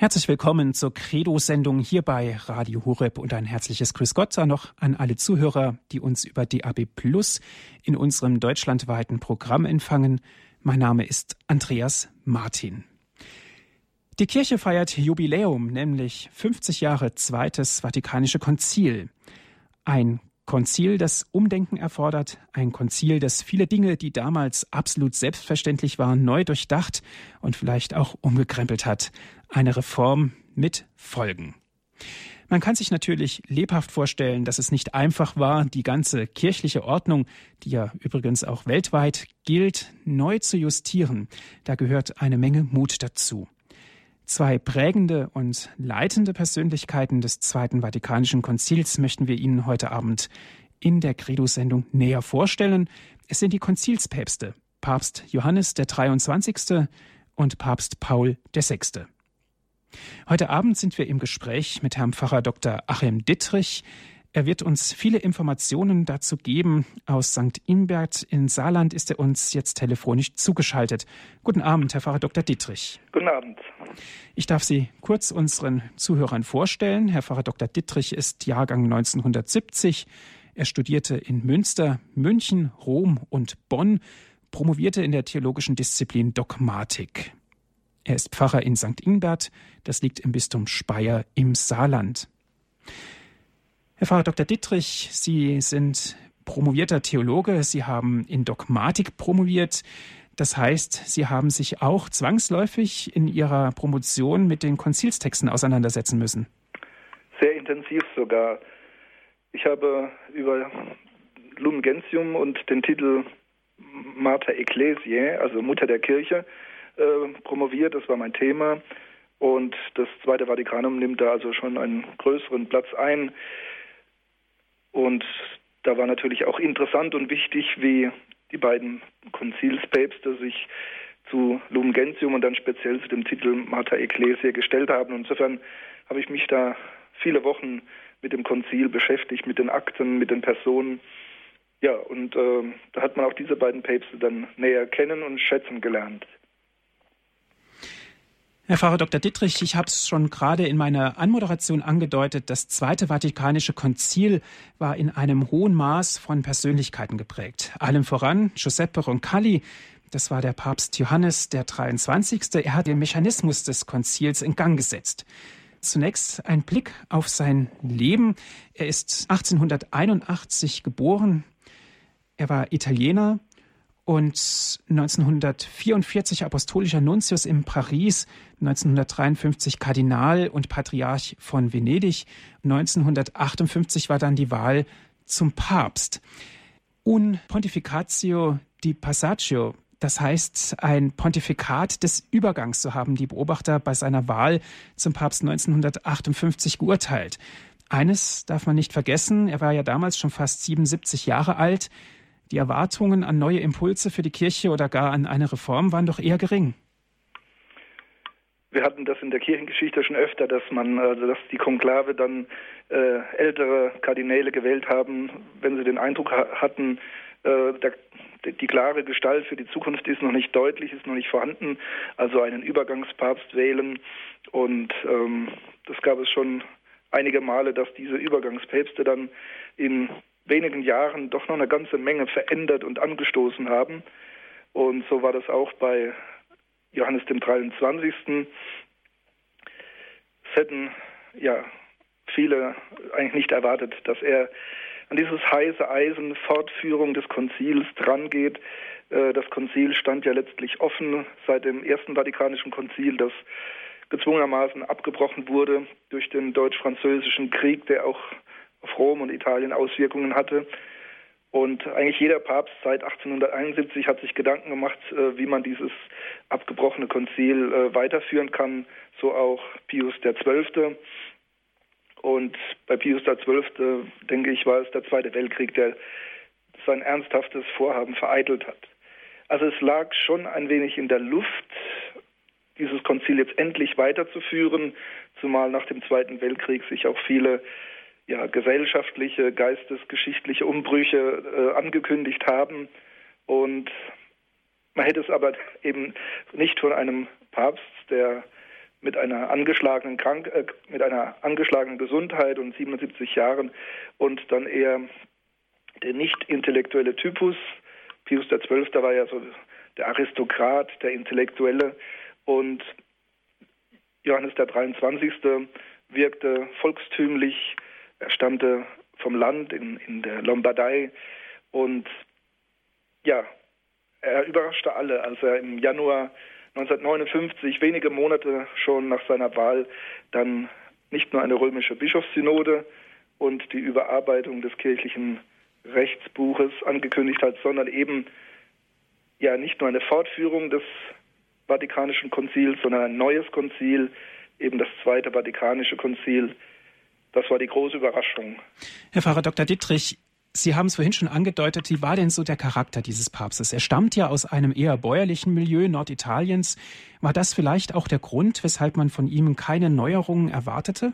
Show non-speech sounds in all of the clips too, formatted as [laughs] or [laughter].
Herzlich willkommen zur Credo-Sendung hier bei Radio Horeb und ein herzliches Grüß Gott noch an alle Zuhörer, die uns über DAB Plus in unserem deutschlandweiten Programm empfangen. Mein Name ist Andreas Martin. Die Kirche feiert Jubiläum, nämlich 50 Jahre Zweites Vatikanische Konzil. Ein Konzil, das Umdenken erfordert, ein Konzil, das viele Dinge, die damals absolut selbstverständlich waren, neu durchdacht und vielleicht auch umgekrempelt hat. Eine Reform mit Folgen. Man kann sich natürlich lebhaft vorstellen, dass es nicht einfach war, die ganze kirchliche Ordnung, die ja übrigens auch weltweit gilt, neu zu justieren. Da gehört eine Menge Mut dazu. Zwei prägende und leitende Persönlichkeiten des Zweiten Vatikanischen Konzils möchten wir Ihnen heute Abend in der Credo-Sendung näher vorstellen. Es sind die Konzilspäpste, Papst Johannes der 23. und Papst Paul der 6. Heute Abend sind wir im Gespräch mit Herrn Pfarrer Dr. Achim Dittrich. Er wird uns viele Informationen dazu geben. Aus St. Inbert in Saarland ist er uns jetzt telefonisch zugeschaltet. Guten Abend, Herr Pfarrer Dr. Dittrich. Guten Abend. Ich darf Sie kurz unseren Zuhörern vorstellen. Herr Pfarrer Dr. Dittrich ist Jahrgang 1970. Er studierte in Münster, München, Rom und Bonn, promovierte in der theologischen Disziplin Dogmatik. Er ist Pfarrer in St. Ingbert, das liegt im Bistum Speyer im Saarland. Herr Pfarrer Dr. Dittrich, Sie sind promovierter Theologe, Sie haben in Dogmatik promoviert. Das heißt, Sie haben sich auch zwangsläufig in Ihrer Promotion mit den Konzilstexten auseinandersetzen müssen. Sehr intensiv sogar. Ich habe über Lumen Gentium und den Titel Mater Ecclesiae, also Mutter der Kirche, äh, promoviert. Das war mein Thema. Und das Zweite Vatikanum nimmt da also schon einen größeren Platz ein. Und da war natürlich auch interessant und wichtig, wie die beiden Konzilspäpste sich zu Lumen Gentium und dann speziell zu dem Titel Mater Ecclesia gestellt haben. insofern habe ich mich da viele Wochen mit dem Konzil beschäftigt, mit den Akten, mit den Personen. Ja, und äh, da hat man auch diese beiden Päpste dann näher kennen und schätzen gelernt. Herr Pfarrer Dr. Dittrich, ich habe es schon gerade in meiner Anmoderation angedeutet, das Zweite Vatikanische Konzil war in einem hohen Maß von Persönlichkeiten geprägt. Allem voran Giuseppe Roncalli, das war der Papst Johannes der 23. Er hat den Mechanismus des Konzils in Gang gesetzt. Zunächst ein Blick auf sein Leben. Er ist 1881 geboren. Er war Italiener, und 1944 apostolischer Nuntius in Paris, 1953 Kardinal und Patriarch von Venedig, 1958 war dann die Wahl zum Papst. Un Pontificatio di Passaggio, das heißt ein Pontifikat des Übergangs, so haben die Beobachter bei seiner Wahl zum Papst 1958 geurteilt. Eines darf man nicht vergessen, er war ja damals schon fast 77 Jahre alt, die Erwartungen an neue Impulse für die Kirche oder gar an eine Reform waren doch eher gering. Wir hatten das in der Kirchengeschichte schon öfter, dass man, also dass die Konklave dann äh, ältere Kardinäle gewählt haben, wenn sie den Eindruck ha hatten, äh, der, die klare Gestalt für die Zukunft ist noch nicht deutlich, ist noch nicht vorhanden, also einen Übergangspapst wählen. Und ähm, das gab es schon einige Male, dass diese Übergangspäpste dann in wenigen Jahren doch noch eine ganze Menge verändert und angestoßen haben. Und so war das auch bei Johannes dem 23. Es hätten ja viele eigentlich nicht erwartet, dass er an dieses heiße Eisen Fortführung des Konzils drangeht. Äh, das Konzil stand ja letztlich offen seit dem Ersten Vatikanischen Konzil, das gezwungenermaßen abgebrochen wurde durch den deutsch-französischen Krieg, der auch auf Rom und Italien Auswirkungen hatte. Und eigentlich jeder Papst seit 1871 hat sich Gedanken gemacht, äh, wie man dieses abgebrochene Konzil äh, weiterführen kann, so auch Pius XII. Und bei Pius XII, denke ich, war es der Zweite Weltkrieg, der sein ernsthaftes Vorhaben vereitelt hat. Also es lag schon ein wenig in der Luft, dieses Konzil jetzt endlich weiterzuführen, zumal nach dem Zweiten Weltkrieg sich auch viele ja, gesellschaftliche, geistesgeschichtliche Umbrüche äh, angekündigt haben. Und man hätte es aber eben nicht von einem Papst, der mit einer angeschlagenen Krank äh, mit einer angeschlagenen Gesundheit und 77 Jahren und dann eher der nicht intellektuelle Typus. Pius XII. war ja so der Aristokrat, der Intellektuelle und Johannes der 23. wirkte volkstümlich, er stammte vom Land in, in der Lombardei und ja, er überraschte alle, als er im Januar 1959, wenige Monate schon nach seiner Wahl, dann nicht nur eine römische Bischofssynode und die Überarbeitung des kirchlichen Rechtsbuches angekündigt hat, sondern eben ja nicht nur eine Fortführung des Vatikanischen Konzils, sondern ein neues Konzil, eben das Zweite Vatikanische Konzil. Das war die große Überraschung. Herr Pfarrer Dr. Dittrich, Sie haben es vorhin schon angedeutet, wie war denn so der Charakter dieses Papstes? Er stammt ja aus einem eher bäuerlichen Milieu Norditaliens. War das vielleicht auch der Grund, weshalb man von ihm keine Neuerungen erwartete?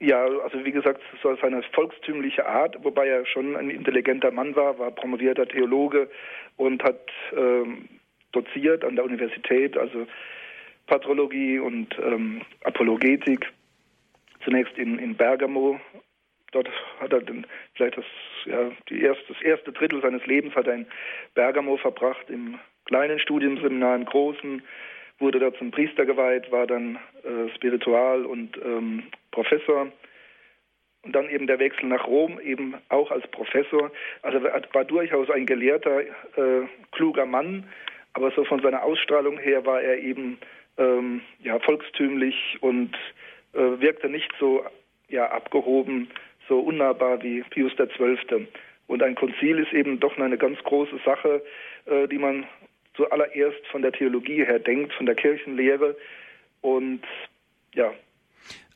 Ja, also wie gesagt, so seine volkstümliche Art, wobei er schon ein intelligenter Mann war, war promovierter Theologe und hat ähm, doziert an der Universität, also Patrologie und ähm, Apologetik. Zunächst in, in Bergamo Dort hat er den, vielleicht das, ja, die erst, das erste Drittel seines Lebens hat er in Bergamo verbracht, im kleinen Studienseminar, im großen, wurde dort zum Priester geweiht, war dann äh, Spiritual und ähm, Professor. Und dann eben der Wechsel nach Rom, eben auch als Professor. Also war durchaus ein gelehrter, äh, kluger Mann, aber so von seiner Ausstrahlung her war er eben ähm, ja, volkstümlich und äh, wirkte nicht so ja, abgehoben so unnahbar wie Pius XII. Und ein Konzil ist eben doch eine ganz große Sache, äh, die man zuallererst von der Theologie her denkt, von der Kirchenlehre. Und ja.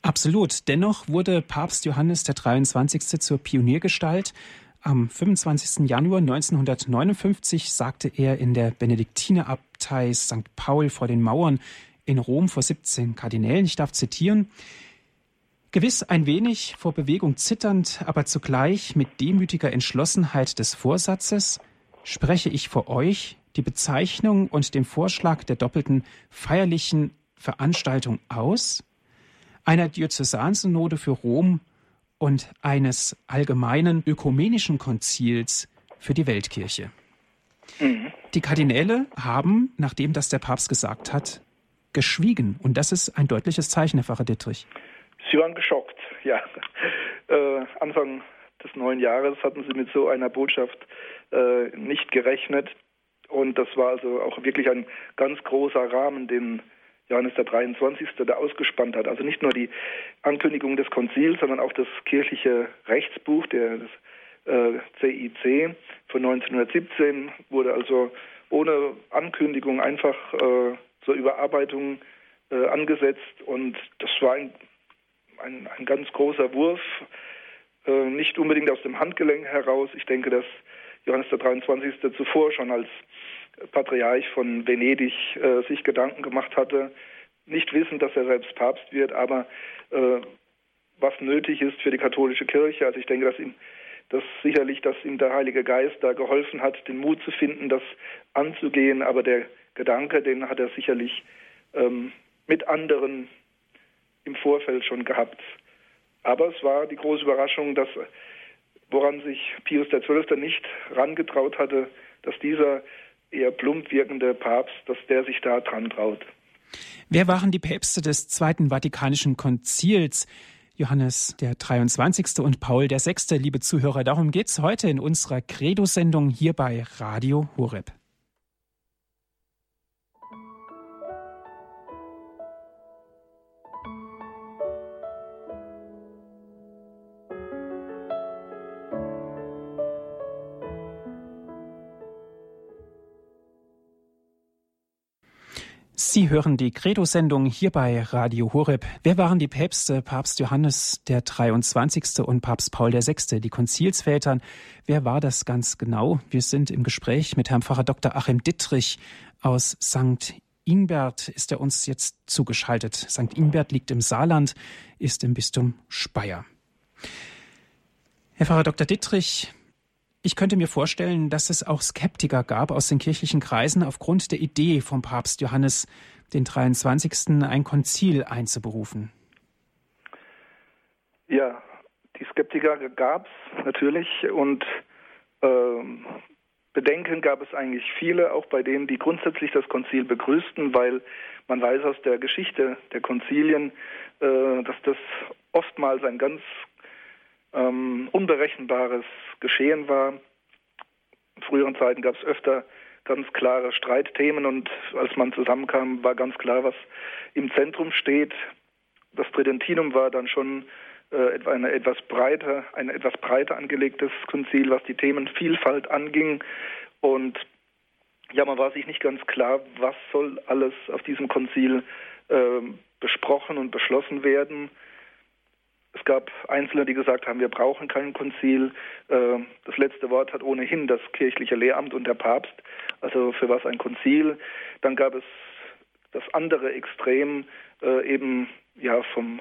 Absolut. Dennoch wurde Papst Johannes der 23. zur Pioniergestalt. Am 25. Januar 1959 sagte er in der Benediktinerabtei St. Paul vor den Mauern in Rom vor 17 Kardinälen, ich darf zitieren, Gewiss ein wenig vor Bewegung zitternd, aber zugleich mit demütiger Entschlossenheit des Vorsatzes spreche ich vor euch die Bezeichnung und den Vorschlag der doppelten feierlichen Veranstaltung aus, einer Diözesansynode für Rom und eines allgemeinen ökumenischen Konzils für die Weltkirche. Mhm. Die Kardinäle haben, nachdem das der Papst gesagt hat, geschwiegen. Und das ist ein deutliches Zeichen, Herr Pfarrer Dittrich. Sie waren geschockt, ja. Äh, Anfang des neuen Jahres hatten sie mit so einer Botschaft äh, nicht gerechnet. Und das war also auch wirklich ein ganz großer Rahmen, den Johannes der 23. da ausgespannt hat. Also nicht nur die Ankündigung des Konzils, sondern auch das kirchliche Rechtsbuch, der, das äh, CIC von 1917 wurde also ohne Ankündigung einfach äh, zur Überarbeitung äh, angesetzt. Und das war ein ein, ein ganz großer Wurf, äh, nicht unbedingt aus dem Handgelenk heraus. Ich denke, dass Johannes der 23. zuvor schon als Patriarch von Venedig äh, sich Gedanken gemacht hatte, nicht wissend, dass er selbst Papst wird, aber äh, was nötig ist für die katholische Kirche. Also ich denke, dass ihm das sicherlich, dass ihm der Heilige Geist da geholfen hat, den Mut zu finden, das anzugehen. Aber der Gedanke, den hat er sicherlich ähm, mit anderen im Vorfeld schon gehabt. Aber es war die große Überraschung, dass woran sich Pius XII. nicht rangetraut hatte, dass dieser eher plump wirkende Papst, dass der sich da dran traut. Wer waren die Päpste des Zweiten Vatikanischen Konzils? Johannes der 23. und Paul der 6. Liebe Zuhörer, darum geht es heute in unserer Credo-Sendung hier bei Radio Horeb. Sie hören die Credo-Sendung hier bei Radio Horeb. Wer waren die Päpste? Papst Johannes der 23. und Papst Paul der 6., die Konzilsvätern. Wer war das ganz genau? Wir sind im Gespräch mit Herrn Pfarrer Dr. Achim Dittrich aus St. Ingbert ist er uns jetzt zugeschaltet. St. Ingbert liegt im Saarland, ist im Bistum Speyer. Herr Pfarrer Dr. Dittrich, Ich könnte mir vorstellen, dass es auch Skeptiker gab aus den kirchlichen Kreisen aufgrund der Idee vom Papst Johannes den 23. ein Konzil einzuberufen. Ja, die Skeptiker gab es natürlich und ähm, Bedenken gab es eigentlich viele, auch bei denen, die grundsätzlich das Konzil begrüßten, weil man weiß aus der Geschichte der Konzilien, äh, dass das oftmals ein ganz ähm, unberechenbares Geschehen war. In früheren Zeiten gab es öfter ganz klare Streitthemen und als man zusammenkam, war ganz klar, was im Zentrum steht. Das Tridentinum war dann schon äh, eine etwas breiter, ein etwas breiter angelegtes Konzil, was die Themenvielfalt anging. Und ja, man war sich nicht ganz klar, was soll alles auf diesem Konzil äh, besprochen und beschlossen werden. Es gab Einzelne, die gesagt haben, wir brauchen kein Konzil. Äh, das letzte Wort hat ohnehin das kirchliche Lehramt und der Papst. Also für was ein Konzil? Dann gab es das andere Extrem, äh, eben ja vom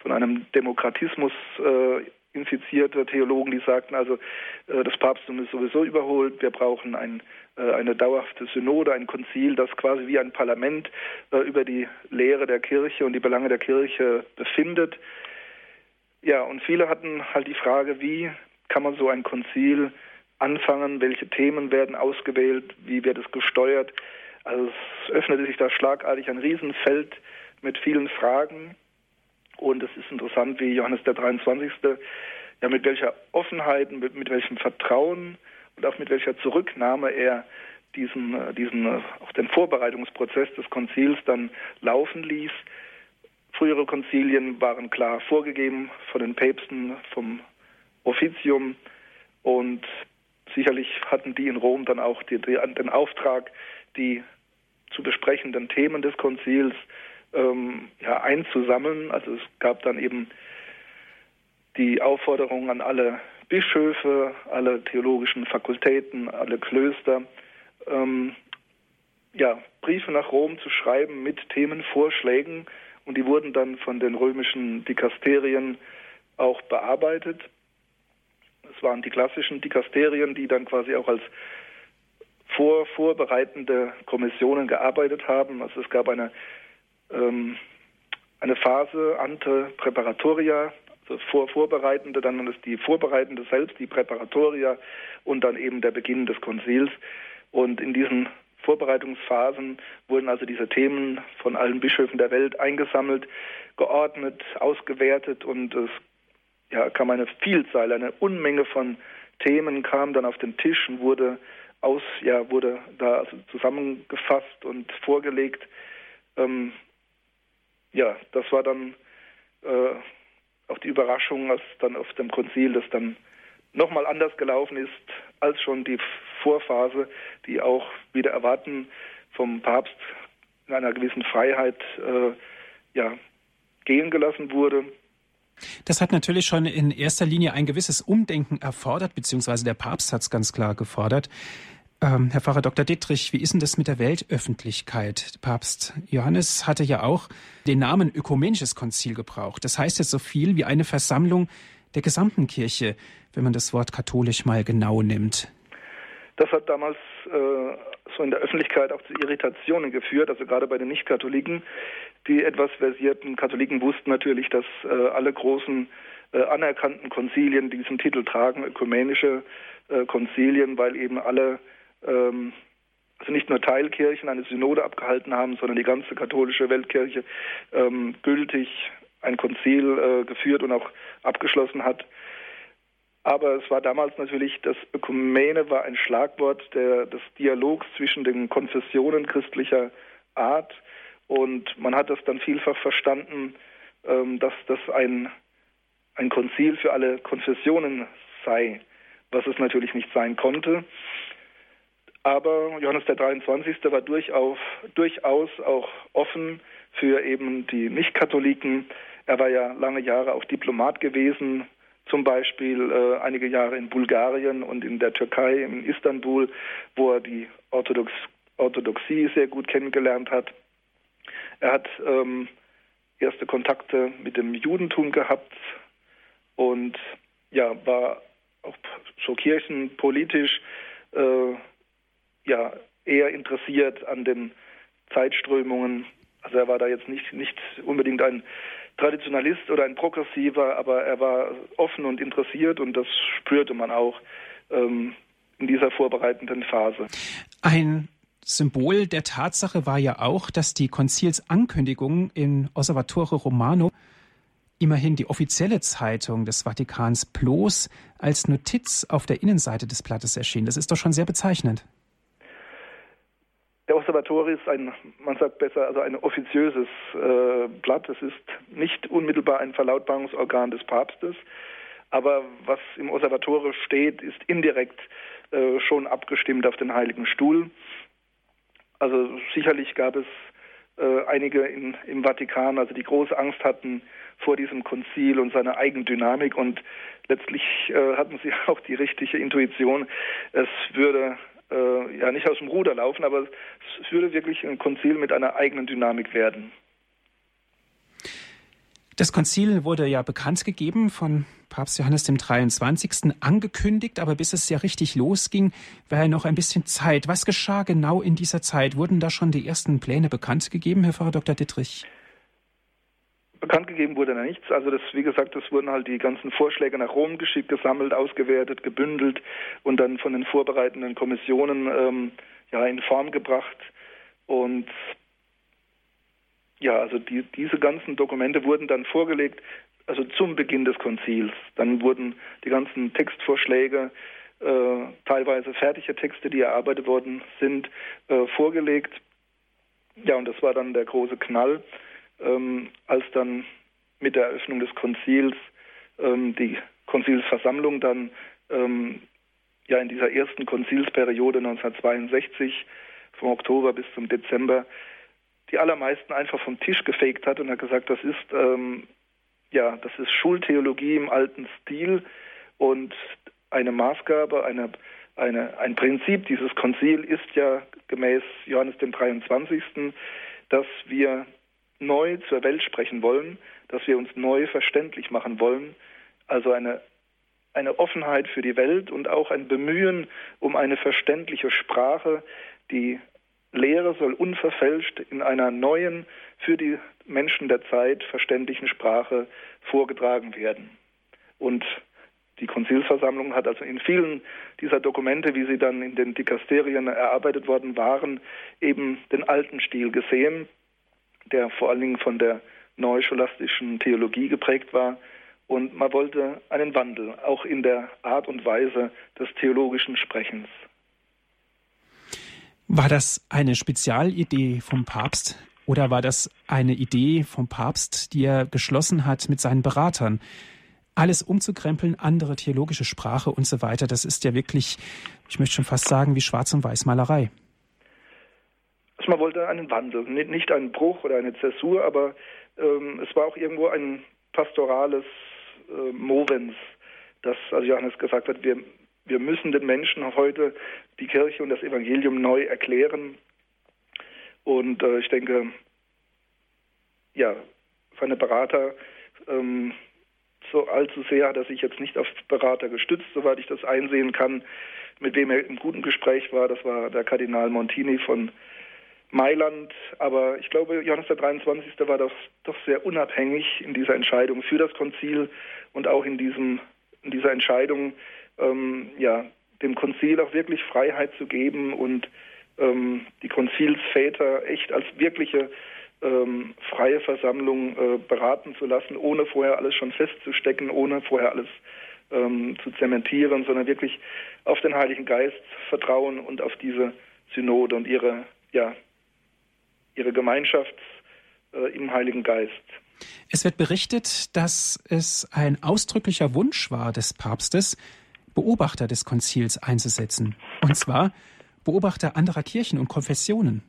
von einem Demokratismus äh, infizierte Theologen, die sagten also, das Papsttum ist sowieso überholt, wir brauchen ein, eine dauerhafte Synode, ein Konzil, das quasi wie ein Parlament über die Lehre der Kirche und die Belange der Kirche befindet. Ja, und viele hatten halt die Frage, wie kann man so ein Konzil anfangen, welche Themen werden ausgewählt, wie wird es gesteuert. Also es öffnete sich da schlagartig ein Riesenfeld mit vielen Fragen. Und es ist interessant, wie Johannes der 23. ja mit welcher Offenheit, mit, mit welchem Vertrauen und auch mit welcher Zurücknahme er diesen, äh, diesen äh, auch den Vorbereitungsprozess des Konzils dann laufen ließ. Frühere Konzilien waren klar vorgegeben von den Päpsten, vom Offizium und sicherlich hatten die in Rom dann auch die, die, den Auftrag, die zu besprechenden Themen des Konzils ähm, ja, einzusammeln. Also es gab dann eben die Aufforderung an alle Bischöfe, alle theologischen Fakultäten, alle Klöster, ähm, ja, Briefe nach Rom zu schreiben mit Themenvorschlägen und die wurden dann von den römischen Dikasterien auch bearbeitet. Es waren die klassischen Dikasterien, die dann quasi auch als vor, vorbereitende Kommissionen gearbeitet haben. Also es gab eine ähm, eine Phase ante Präparatoria, also vor Vorbereitende, dann ist die Vorbereitende selbst, die Präparatoria und dann eben der Beginn des Konzils. Und in diesen Vorbereitungsphasen wurden also diese Themen von allen Bischöfen der Welt eingesammelt, geordnet, ausgewertet und es ja, kam eine Vielzahl, eine Unmenge von Themen kam dann auf den Tisch und wurde aus, ja, wurde da also zusammengefasst und vorgelegt. Ähm, ja, das war dann äh, auch die Überraschung, als dann auf dem Konzil das dann nochmal anders gelaufen ist als schon die Vorphase, die auch wieder erwarten vom Papst in einer gewissen Freiheit äh, ja, gehen gelassen wurde. Das hat natürlich schon in erster Linie ein gewisses Umdenken erfordert, beziehungsweise der Papst hat es ganz klar gefordert. Ähm, Herr Pfarrer Dr. Dittrich, wie ist denn das mit der Weltöffentlichkeit? Papst Johannes hatte ja auch den Namen Ökumenisches Konzil gebraucht. Das heißt jetzt so viel wie eine Versammlung der gesamten Kirche, wenn man das Wort katholisch mal genau nimmt. Das hat damals äh, so in der Öffentlichkeit auch zu Irritationen geführt, also gerade bei den Nicht-Katholiken. Die etwas versierten Katholiken wussten natürlich, dass äh, alle großen äh, anerkannten Konzilien diesen Titel tragen, ökumenische äh, Konzilien, weil eben alle ähm, also nicht nur Teilkirchen eine Synode abgehalten haben, sondern die ganze katholische Weltkirche ähm, gültig ein Konzil äh, geführt und auch abgeschlossen hat. Aber es war damals natürlich, das Ökumene war ein Schlagwort der, des Dialogs zwischen den Konfessionen christlicher Art. Und man hat das dann vielfach verstanden, ähm, dass das ein, ein Konzil für alle Konfessionen sei, was es natürlich nicht sein konnte. Aber Johannes der 23. war durchaus, durchaus auch offen für eben die Nicht-Katholiken. Er war ja lange Jahre auch Diplomat gewesen, zum Beispiel äh, einige Jahre in Bulgarien und in der Türkei, in Istanbul, wo er die Orthodox Orthodoxie sehr gut kennengelernt hat. Er hat ähm, erste Kontakte mit dem Judentum gehabt und ja, war auch so kirchenpolitisch äh, ja eher interessiert an den Zeitströmungen. Also er war da jetzt nicht, nicht unbedingt ein Traditionalist oder ein Progressiver, aber er war offen und interessiert und das spürte man auch ähm, in dieser vorbereitenden Phase. Ein Symbol der Tatsache war ja auch, dass die Konzilsankündigung in Osservatore Romano immerhin die offizielle Zeitung des Vatikans bloß als Notiz auf der Innenseite des Blattes erschien. Das ist doch schon sehr bezeichnend. Der Observator ist ein, man sagt besser, also ein offiziöses äh, Blatt. Es ist nicht unmittelbar ein Verlautbarungsorgan des Papstes, aber was im Observatore steht, ist indirekt äh, schon abgestimmt auf den Heiligen Stuhl. Also sicherlich gab es äh, einige in, im Vatikan, also die große Angst hatten vor diesem Konzil und seiner Eigendynamik und letztlich äh, hatten sie [laughs] auch die richtige Intuition, es würde äh, ja nicht aus dem Ruder laufen, aber es würde wirklich ein Konzil mit einer eigenen Dynamik werden. Das Konzil wurde ja bekannt gegeben von Papst Johannes dem 23. angekündigt, aber bis es ja richtig losging, war ja noch ein bisschen Zeit. Was geschah genau in dieser Zeit? Wurden da schon die ersten Pläne bekannt gegeben, Herr Pfarrer Dr. Dittrich? Bekannt gegeben wurde da nichts. Also das, wie gesagt, das wurden halt die ganzen Vorschläge nach Rom geschickt, gesammelt, ausgewertet, gebündelt und dann von den vorbereitenden Kommissionen ähm, ja in Form gebracht. Und ja, also die, diese ganzen Dokumente wurden dann vorgelegt, also zum Beginn des Konzils. Dann wurden die ganzen Textvorschläge, äh, teilweise fertige Texte, die erarbeitet worden sind, äh, vorgelegt. Ja, und das war dann der große Knall ähm, als dann mit der Eröffnung des Konzils ähm, die Konzilsversammlung dann ähm, ja in dieser ersten Konzilsperiode 1962 vom Oktober bis zum Dezember die allermeisten einfach vom Tisch gefegt hat und hat gesagt, das ist ähm, ja das ist Schultheologie im alten Stil und eine Maßgabe, eine, eine, ein Prinzip dieses Konzil ist ja gemäß Johannes dem 23., dass wir neu zur Welt sprechen wollen, dass wir uns neu verständlich machen wollen, also eine, eine Offenheit für die Welt und auch ein Bemühen um eine verständliche Sprache. Die Lehre soll unverfälscht in einer neuen, für die Menschen der Zeit verständlichen Sprache vorgetragen werden. Und die Konzilsversammlung hat also in vielen dieser Dokumente, wie sie dann in den Dikasterien erarbeitet worden waren, eben den alten Stil gesehen, der vor allen Dingen von der neuscholastischen Theologie geprägt war. Und man wollte einen Wandel, auch in der Art und Weise des theologischen Sprechens. War das eine Spezialidee vom Papst oder war das eine Idee vom Papst, die er geschlossen hat mit seinen Beratern? Alles umzukrempeln, andere theologische Sprache und so weiter, das ist ja wirklich, ich möchte schon fast sagen, wie Schwarz- und Weißmalerei. Also man wollte einen Wandel, nicht einen Bruch oder eine Zäsur, aber ähm, es war auch irgendwo ein pastorales äh, Movens, dass also Johannes gesagt hat, wir, wir müssen den Menschen heute die Kirche und das Evangelium neu erklären. Und äh, ich denke, ja, seine Berater, ähm, so allzu sehr hat er sich jetzt nicht auf Berater gestützt, soweit ich das einsehen kann. Mit wem er im guten Gespräch war, das war der Kardinal Montini von Mailand, aber ich glaube, Johannes der 23. war doch, doch sehr unabhängig in dieser Entscheidung für das Konzil und auch in, diesem, in dieser Entscheidung, ähm, ja, dem Konzil auch wirklich Freiheit zu geben und ähm, die Konzilsväter echt als wirkliche ähm, freie Versammlung äh, beraten zu lassen, ohne vorher alles schon festzustecken, ohne vorher alles ähm, zu zementieren, sondern wirklich auf den Heiligen Geist vertrauen und auf diese Synode und ihre ja, ihre Gemeinschaft äh, im Heiligen Geist. Es wird berichtet, dass es ein ausdrücklicher Wunsch war des Papstes, Beobachter des Konzils einzusetzen. Und zwar Beobachter anderer Kirchen und Konfessionen.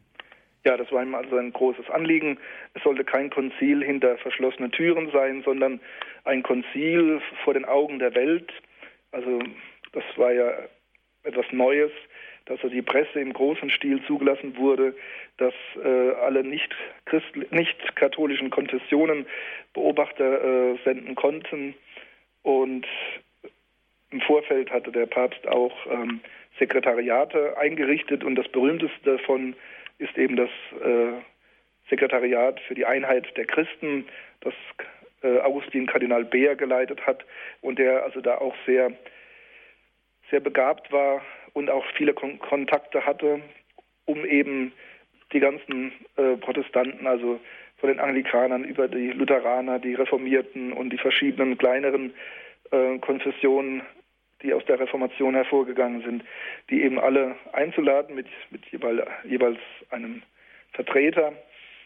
Ja, das war ihm also ein großes Anliegen. Es sollte kein Konzil hinter verschlossenen Türen sein, sondern ein Konzil vor den Augen der Welt. Also das war ja etwas Neues dass also die Presse im großen Stil zugelassen wurde, dass äh, alle nicht, nicht katholischen Konfessionen Beobachter äh, senden konnten. Und Im Vorfeld hatte der Papst auch ähm, Sekretariate eingerichtet und das berühmteste davon ist eben das äh, Sekretariat für die Einheit der Christen, das äh, Augustin Kardinal Beer geleitet hat und der also da auch sehr, sehr begabt war und auch viele Kon Kontakte hatte, um eben die ganzen äh, Protestanten, also von den Anglikanern über die Lutheraner, die Reformierten und die verschiedenen kleineren äh, Konfessionen, die aus der Reformation hervorgegangen sind, die eben alle einzuladen mit, mit jeweils, jeweils einem Vertreter,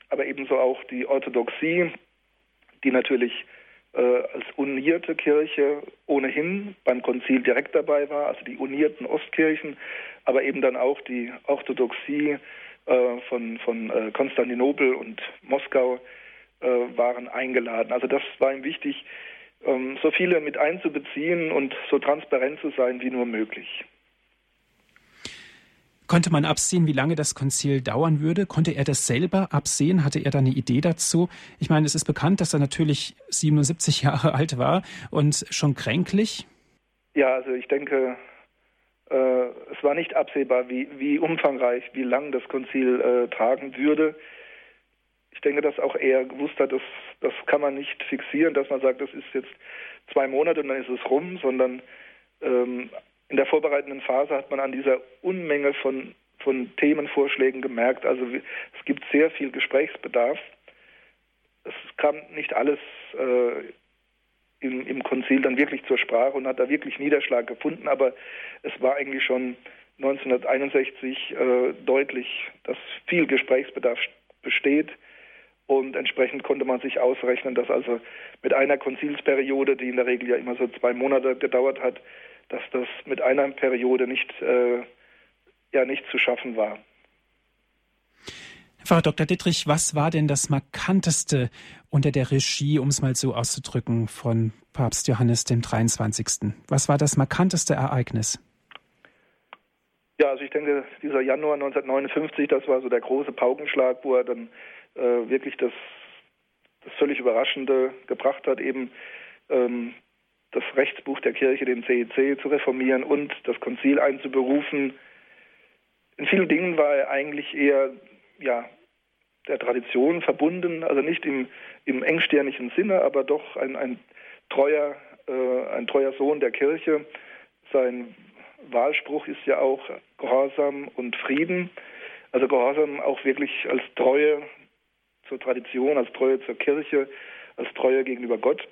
aber ebenso auch die Orthodoxie, die natürlich als unierte Kirche ohnehin beim Konzil direkt dabei war, also die unierten Ostkirchen, aber eben dann auch die Orthodoxie äh, von, von äh, Konstantinopel und Moskau äh, waren eingeladen. Also das war ihm wichtig, ähm, so viele mit einzubeziehen und so transparent zu sein wie nur möglich. Konnte man absehen, wie lange das Konzil dauern würde? Konnte er das selber absehen? Hatte er da eine Idee dazu? Ich meine, es ist bekannt, dass er natürlich 77 [laughs] Jahre alt war und schon kränklich. Ja, also ich denke, äh, es war nicht absehbar, wie, wie umfangreich, wie lang das Konzil äh, tragen würde. Ich denke, dass auch er gewusst hat, dass, das kann man nicht fixieren, dass man sagt, das ist jetzt zwei Monate und dann ist es rum, sondern ähm, in der vorbereitenden Phase hat man an dieser Unmenge von, von Themenvorschlägen gemerkt, also es gibt sehr viel Gesprächsbedarf. Es kam nicht alles äh, im, im Konzil dann wirklich zur Sprache und hat da wirklich Niederschlag gefunden, aber es war eigentlich schon 1961 äh, deutlich, dass viel Gesprächsbedarf besteht. Und entsprechend konnte man sich ausrechnen, dass also mit einer Konzilsperiode, die in der Regel ja immer so zwei Monate gedauert hat, dass das mit einer Periode nicht, äh, ja, nicht zu schaffen war. Pfarrer Dr. Dittrich, was war denn das Markanteste unter der Regie, um es mal so auszudrücken, von Papst Johannes dem 23.? Was war das markanteste Ereignis? Ja, also ich denke, dieser Januar 1959, das war so der große Paukenschlag, wo er dann äh, wirklich das, das völlig Überraschende gebracht hat, eben ähm, das Rechtsbuch der Kirche, den CEC, zu reformieren und das Konzil einzuberufen. In vielen Dingen war er eigentlich eher ja, der Tradition verbunden, also nicht im, im engstirnigen Sinne, aber doch ein, ein, treuer, äh, ein treuer Sohn der Kirche. Sein Wahlspruch ist ja auch Gehorsam und Frieden. Also Gehorsam auch wirklich als Treue zur Tradition, als Treue zur Kirche, als Treue gegenüber Gott.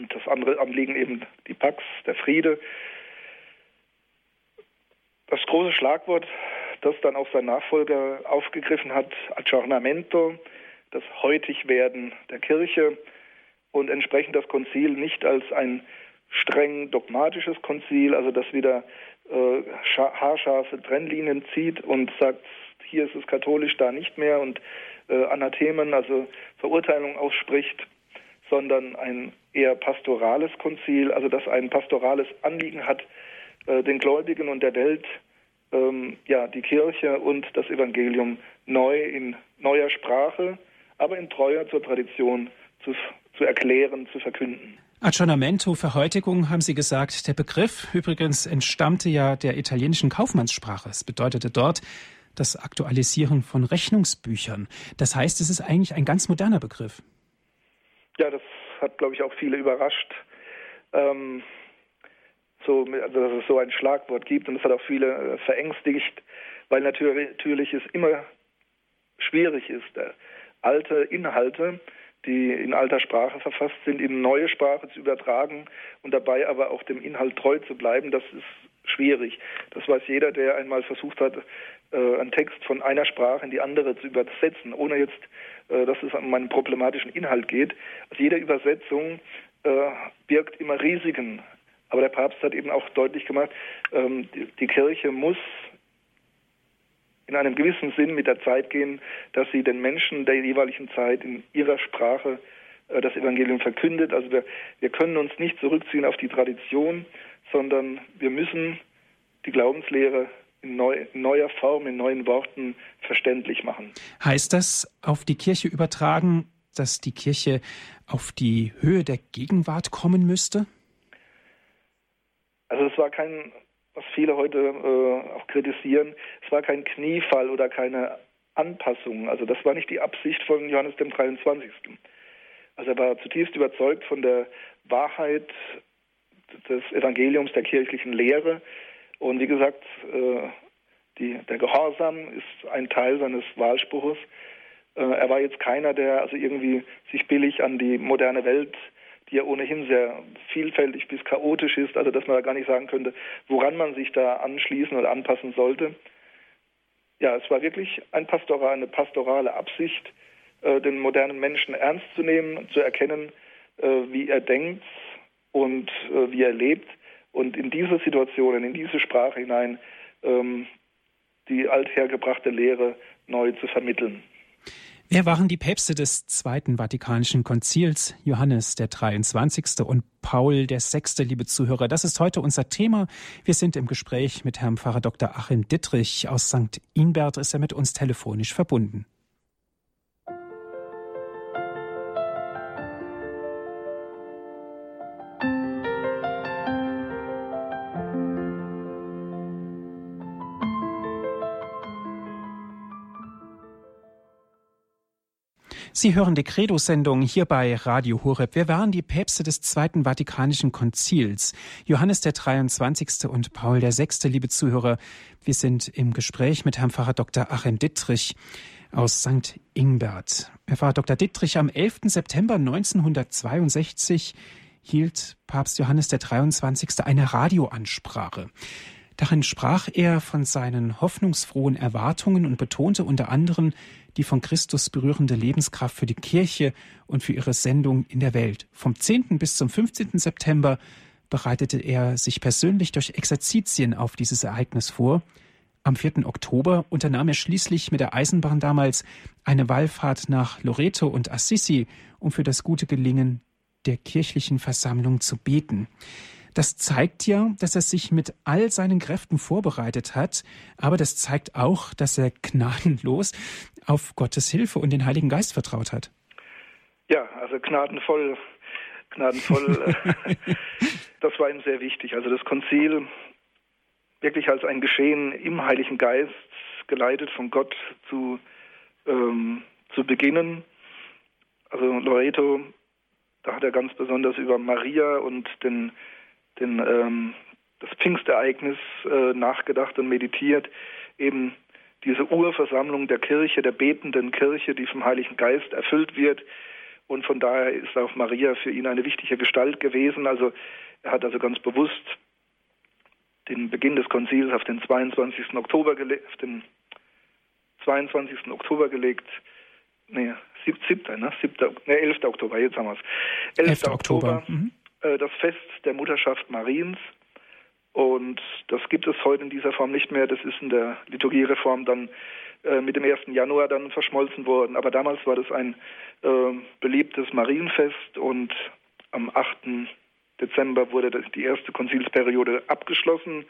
Und das andere Anliegen eben die Pax, der Friede. Das große Schlagwort, das dann auch sein Nachfolger aufgegriffen hat, Aggiornamento, das Heutigwerden der Kirche und entsprechend das Konzil nicht als ein streng dogmatisches Konzil, also das wieder äh, haarscharfe Trennlinien zieht und sagt, hier ist es katholisch, da nicht mehr und äh, Anathemen, also Verurteilung ausspricht, sondern ein eher pastorales Konzil, also das ein pastorales Anliegen hat, äh, den Gläubigen und der Welt ähm, ja, die Kirche und das Evangelium neu in neuer Sprache, aber in treuer zur Tradition zu, zu erklären, zu verkünden. Aggiornamento, Verhäutigung, haben Sie gesagt. Der Begriff übrigens entstammte ja der italienischen Kaufmannssprache. Es bedeutete dort das Aktualisieren von Rechnungsbüchern. Das heißt, es ist eigentlich ein ganz moderner Begriff. Ja, das hat, glaube ich, auch viele überrascht, ähm, so, also, dass es so ein Schlagwort gibt. Und es hat auch viele äh, verängstigt, weil natürlich, es immer schwierig ist, äh, alte Inhalte, die in alter Sprache verfasst sind, in neue Sprache zu übertragen und dabei aber auch dem Inhalt treu zu bleiben. Das ist schwierig. Das weiß jeder, der einmal versucht hat, äh, einen Text von einer Sprache in die andere zu übersetzen, ohne jetzt dass es um einen problematischen Inhalt geht. Also jede Übersetzung äh, birgt immer Risiken. Aber der Papst hat eben auch deutlich gemacht, ähm, die, die Kirche muss in einem gewissen Sinn mit der Zeit gehen, dass sie den Menschen der jeweiligen Zeit in ihrer Sprache äh, das Evangelium verkündet. Also wir, wir können uns nicht zurückziehen auf die Tradition, sondern wir müssen die Glaubenslehre in, neu, neuer Form, in neuen Worten verständlich machen. Heißt das auf die Kirche übertragen, dass die Kirche auf die Höhe der Gegenwart kommen müsste? Also es war kein, was viele heute äh, auch kritisieren, es war kein Kniefall oder keine Anpassung. Also das war nicht die Absicht von Johannes dem 23. Also er war zutiefst überzeugt von der Wahrheit des Evangeliums, der kirchlichen Lehre. Und wie gesagt, äh, die, der Gehorsam ist ein Teil seines Wahlspruches. Äh, er war jetzt keiner, der also irgendwie sich billig an die moderne Welt, die ja ohnehin sehr vielfältig bis chaotisch ist, also dass man da gar nicht sagen könnte, woran man sich da anschließen oder anpassen sollte. Ja, es war wirklich ein Pastoral, eine pastorale Absicht, äh, den modernen Menschen ernst zu nehmen, zu erkennen, äh, wie er denkt und äh, wie er lebt und in diese Situationen, in diese Sprache hinein ähm, die althergebrachte Lehre neu zu vermitteln. Wer waren die Päpste des Zweiten Vatikanischen Konzils? Johannes der 23. und Paul der 6. Liebe Zuhörer, das ist heute unser Thema. Wir sind im Gespräch mit Herrn Pfarrer Dr. Achim Dittrich aus St. Inbert. Ist er mit uns telefonisch verbunden? Sie hören die Credo-Sendung hier bei Radio Horeb. Wir waren die Päpste des Zweiten Vatikanischen Konzils, Johannes der 23. und Paul der 6. Liebe Zuhörer, wir sind im Gespräch mit Herrn Pfarrer Dr. Achim Dittrich aus St. Ingbert. Herr Pfarrer Dr. Dittrich, am 11. September 1962 hielt Papst Johannes der 23. eine Radioansprache. Darin sprach er von seinen hoffnungsfrohen Erwartungen und betonte unter anderem die von Christus berührende Lebenskraft für die Kirche und für ihre Sendung in der Welt. Vom 10. bis zum 15. September bereitete er sich persönlich durch Exerzitien auf dieses Ereignis vor. Am 4. Oktober unternahm er schließlich mit der Eisenbahn damals eine Wallfahrt nach Loreto und Assisi, um für das gute Gelingen der kirchlichen Versammlung zu beten. Das zeigt ja, dass er sich mit all seinen Kräften vorbereitet hat, aber das zeigt auch, dass er gnadenlos auf Gottes Hilfe und den Heiligen Geist vertraut hat. Ja, also gnadenvoll, gnadenvoll, äh, [laughs] das war ihm sehr wichtig. Also das Konzil wirklich als ein Geschehen im Heiligen Geist geleitet von Gott zu, ähm, zu beginnen. Also Loreto, da hat er ganz besonders über Maria und den den, ähm, das Pfingstereignis äh, nachgedacht und meditiert, eben diese Urversammlung der Kirche, der betenden Kirche, die vom Heiligen Geist erfüllt wird. Und von daher ist auch Maria für ihn eine wichtige Gestalt gewesen. Also er hat also ganz bewusst den Beginn des Konzils auf den 22. Oktober gelegt, auf den 22. Oktober gelegt. Nee, 7. Ne? 7. Nee, 11. Oktober, jetzt haben wir es. 11. 11. Oktober. Oktober. Mhm. Äh, das Fest der Mutterschaft Mariens. Und das gibt es heute in dieser Form nicht mehr. Das ist in der Liturgiereform dann äh, mit dem 1. Januar dann verschmolzen worden. Aber damals war das ein äh, beliebtes Marienfest und am 8. Dezember wurde die erste Konzilsperiode abgeschlossen.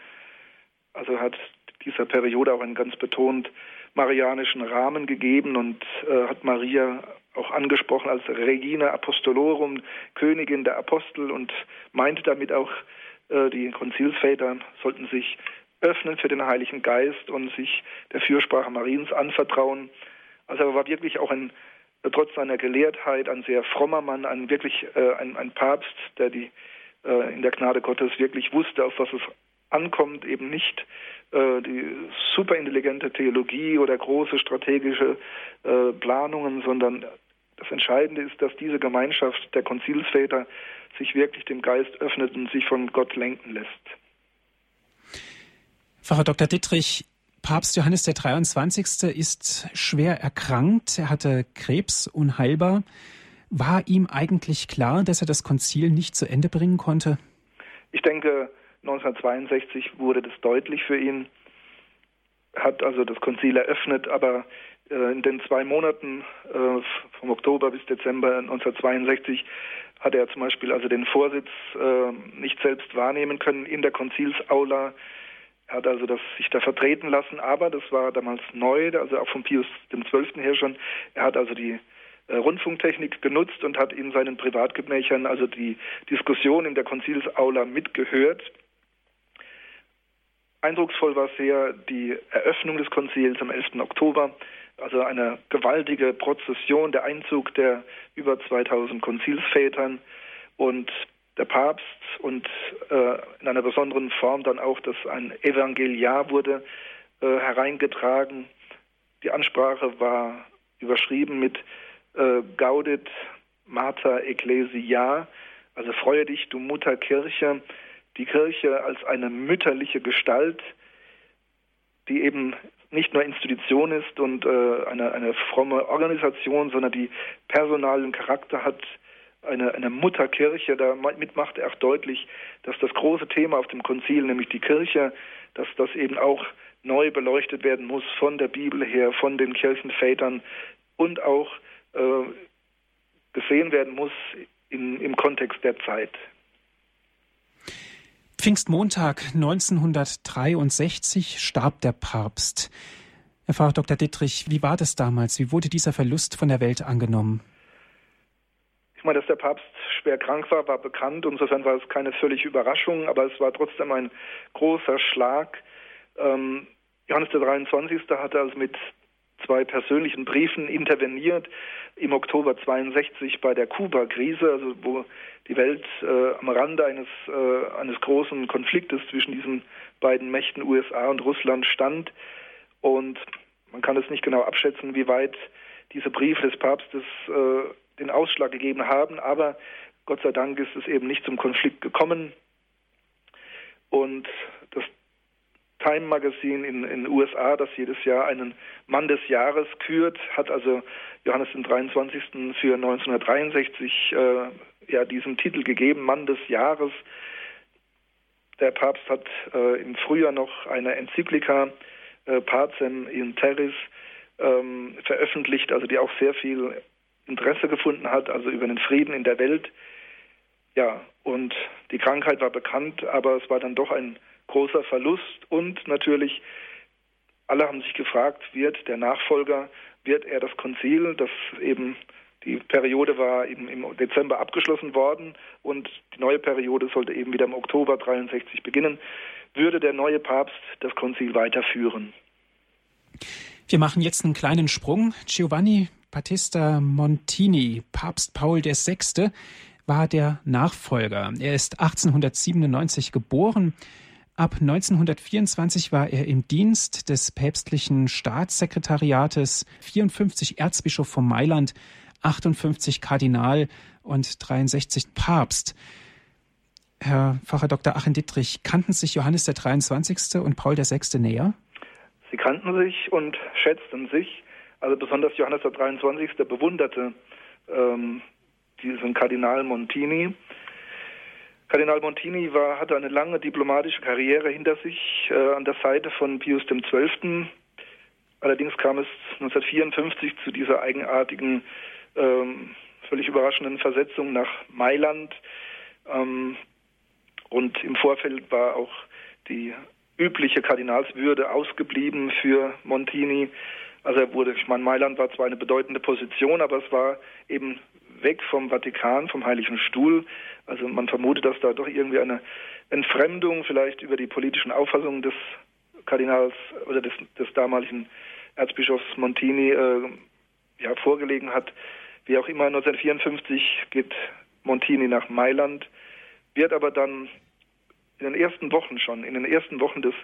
Also hat dieser Periode auch einen ganz betont marianischen Rahmen gegeben und äh, hat Maria auch angesprochen als Regina Apostolorum, Königin der Apostel und meinte damit auch, äh, die Konzilsväter sollten sich öffnen für den Heiligen Geist und sich der Fürsprache Mariens anvertrauen. Also er war wirklich auch ein, trotz seiner Gelehrtheit, ein sehr frommer Mann, ein wirklich äh, ein, ein Papst, der die äh, in der Gnade Gottes wirklich wusste, auf was es ankommt, eben nicht äh, die superintelligente Theologie oder große strategische äh, Planungen, sondern das Entscheidende ist, dass diese Gemeinschaft der Konzilsväter sich wirklich dem Geist öffnet und sich von Gott lenken lässt. Pfarrer Dr. Dittrich, Papst Johannes der 23. ist schwer erkrankt. Er hatte Krebs unheilbar. War ihm eigentlich klar, dass er das Konzil nicht zu Ende bringen konnte? Ich denke, 1962 wurde das deutlich für ihn. Hat also das Konzil eröffnet, aber äh, in den zwei Monaten äh, vom Oktober bis Dezember 1962 hat er zum Beispiel also den Vorsitz äh, nicht selbst wahrnehmen können in der Konzilsaula. Er hat also das sich da vertreten lassen, aber das war damals neu, also auch von Pius XII. her schon. Er hat also die Rundfunktechnik genutzt und hat in seinen Privatgemächern also die Diskussion in der Konzilsaula mitgehört. Eindrucksvoll war sehr die Eröffnung des Konzils am 11. Oktober, also eine gewaltige Prozession, der Einzug der über 2000 Konzilsvätern und der Papst und äh, in einer besonderen Form dann auch, dass ein Evangeliar wurde äh, hereingetragen. Die Ansprache war überschrieben mit äh, Gaudit Mater Ecclesia, also freue dich, du Mutter Kirche, die Kirche als eine mütterliche Gestalt, die eben nicht nur Institution ist und äh, eine, eine fromme Organisation, sondern die personalen Charakter hat, eine, eine Mutterkirche. Damit macht er auch deutlich, dass das große Thema auf dem Konzil, nämlich die Kirche, dass das eben auch neu beleuchtet werden muss von der Bibel her, von den Kirchenvätern und auch äh, gesehen werden muss in, im Kontext der Zeit. Pfingstmontag 1963 starb der Papst. Herr Pfarrer Dr. Dittrich, wie war das damals? Wie wurde dieser Verlust von der Welt angenommen? Ich meine, dass der Papst schwer krank war, war bekannt. Insofern war es keine völlige Überraschung, aber es war trotzdem ein großer Schlag. Ähm, Johannes der 23. hatte also mit zwei persönlichen Briefen interveniert im Oktober 62 bei der Kuba-Krise, also wo die Welt äh, am Rande eines, äh, eines großen Konfliktes zwischen diesen beiden Mächten USA und Russland stand. Und man kann es nicht genau abschätzen, wie weit diese Briefe des Papstes äh, den Ausschlag gegeben haben, aber Gott sei Dank ist es eben nicht zum Konflikt gekommen. Und das Time Magazine in den USA, das jedes Jahr einen Mann des Jahres kürt, hat also Johannes den 23. für 1963 äh, ja diesen Titel gegeben, Mann des Jahres. Der Papst hat äh, im Frühjahr noch eine Enzyklika äh, Pacem in Terris ähm, veröffentlicht, also die auch sehr viel Interesse gefunden hat, also über den Frieden in der Welt. Ja, und die Krankheit war bekannt, aber es war dann doch ein großer Verlust und natürlich alle haben sich gefragt, wird der Nachfolger, wird er das Konzil, das eben die Periode war eben im Dezember abgeschlossen worden und die neue Periode sollte eben wieder im Oktober 63 beginnen, würde der neue Papst das Konzil weiterführen. Wir machen jetzt einen kleinen Sprung. Giovanni Battista Montini, Papst Paul VI., war der Nachfolger. Er ist 1897 geboren. Ab 1924 war er im Dienst des päpstlichen Staatssekretariates, 54 Erzbischof von Mailand, 58 Kardinal und 63 Papst. Herr Pfarrer Dr. Achim Dittrich, kannten sich Johannes der 23. und Paul VI. näher? Sie kannten sich und schätzten sich. Also besonders Johannes der 23. bewunderte ähm, diesen Kardinal Montini. Kardinal Montini war, hatte eine lange diplomatische Karriere hinter sich äh, an der Seite von Pius XII. Allerdings kam es 1954 zu dieser eigenartigen, ähm, völlig überraschenden Versetzung nach Mailand. Ähm, und im Vorfeld war auch die übliche Kardinalswürde ausgeblieben für Montini. Also er wurde, ich meine, Mailand war zwar eine bedeutende Position, aber es war eben weg vom Vatikan, vom Heiligen Stuhl. Also man vermutet, dass da doch irgendwie eine Entfremdung vielleicht über die politischen Auffassungen des Kardinals oder des, des damaligen Erzbischofs Montini äh, ja, vorgelegen hat. Wie auch immer, 1954 geht Montini nach Mailand, wird aber dann in den ersten Wochen schon, in den ersten Wochen des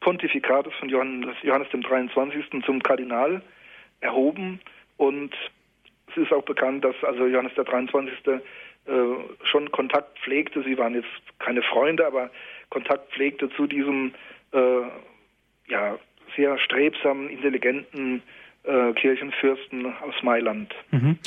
Pontifikates von Johannes, Johannes dem 23. zum Kardinal erhoben und ist auch bekannt, dass also Johannes der 23. Äh, schon Kontakt pflegte. Sie waren jetzt keine Freunde, aber Kontakt pflegte zu diesem äh, ja, sehr strebsamen, intelligenten äh, Kirchenfürsten aus Mailand. Mhm.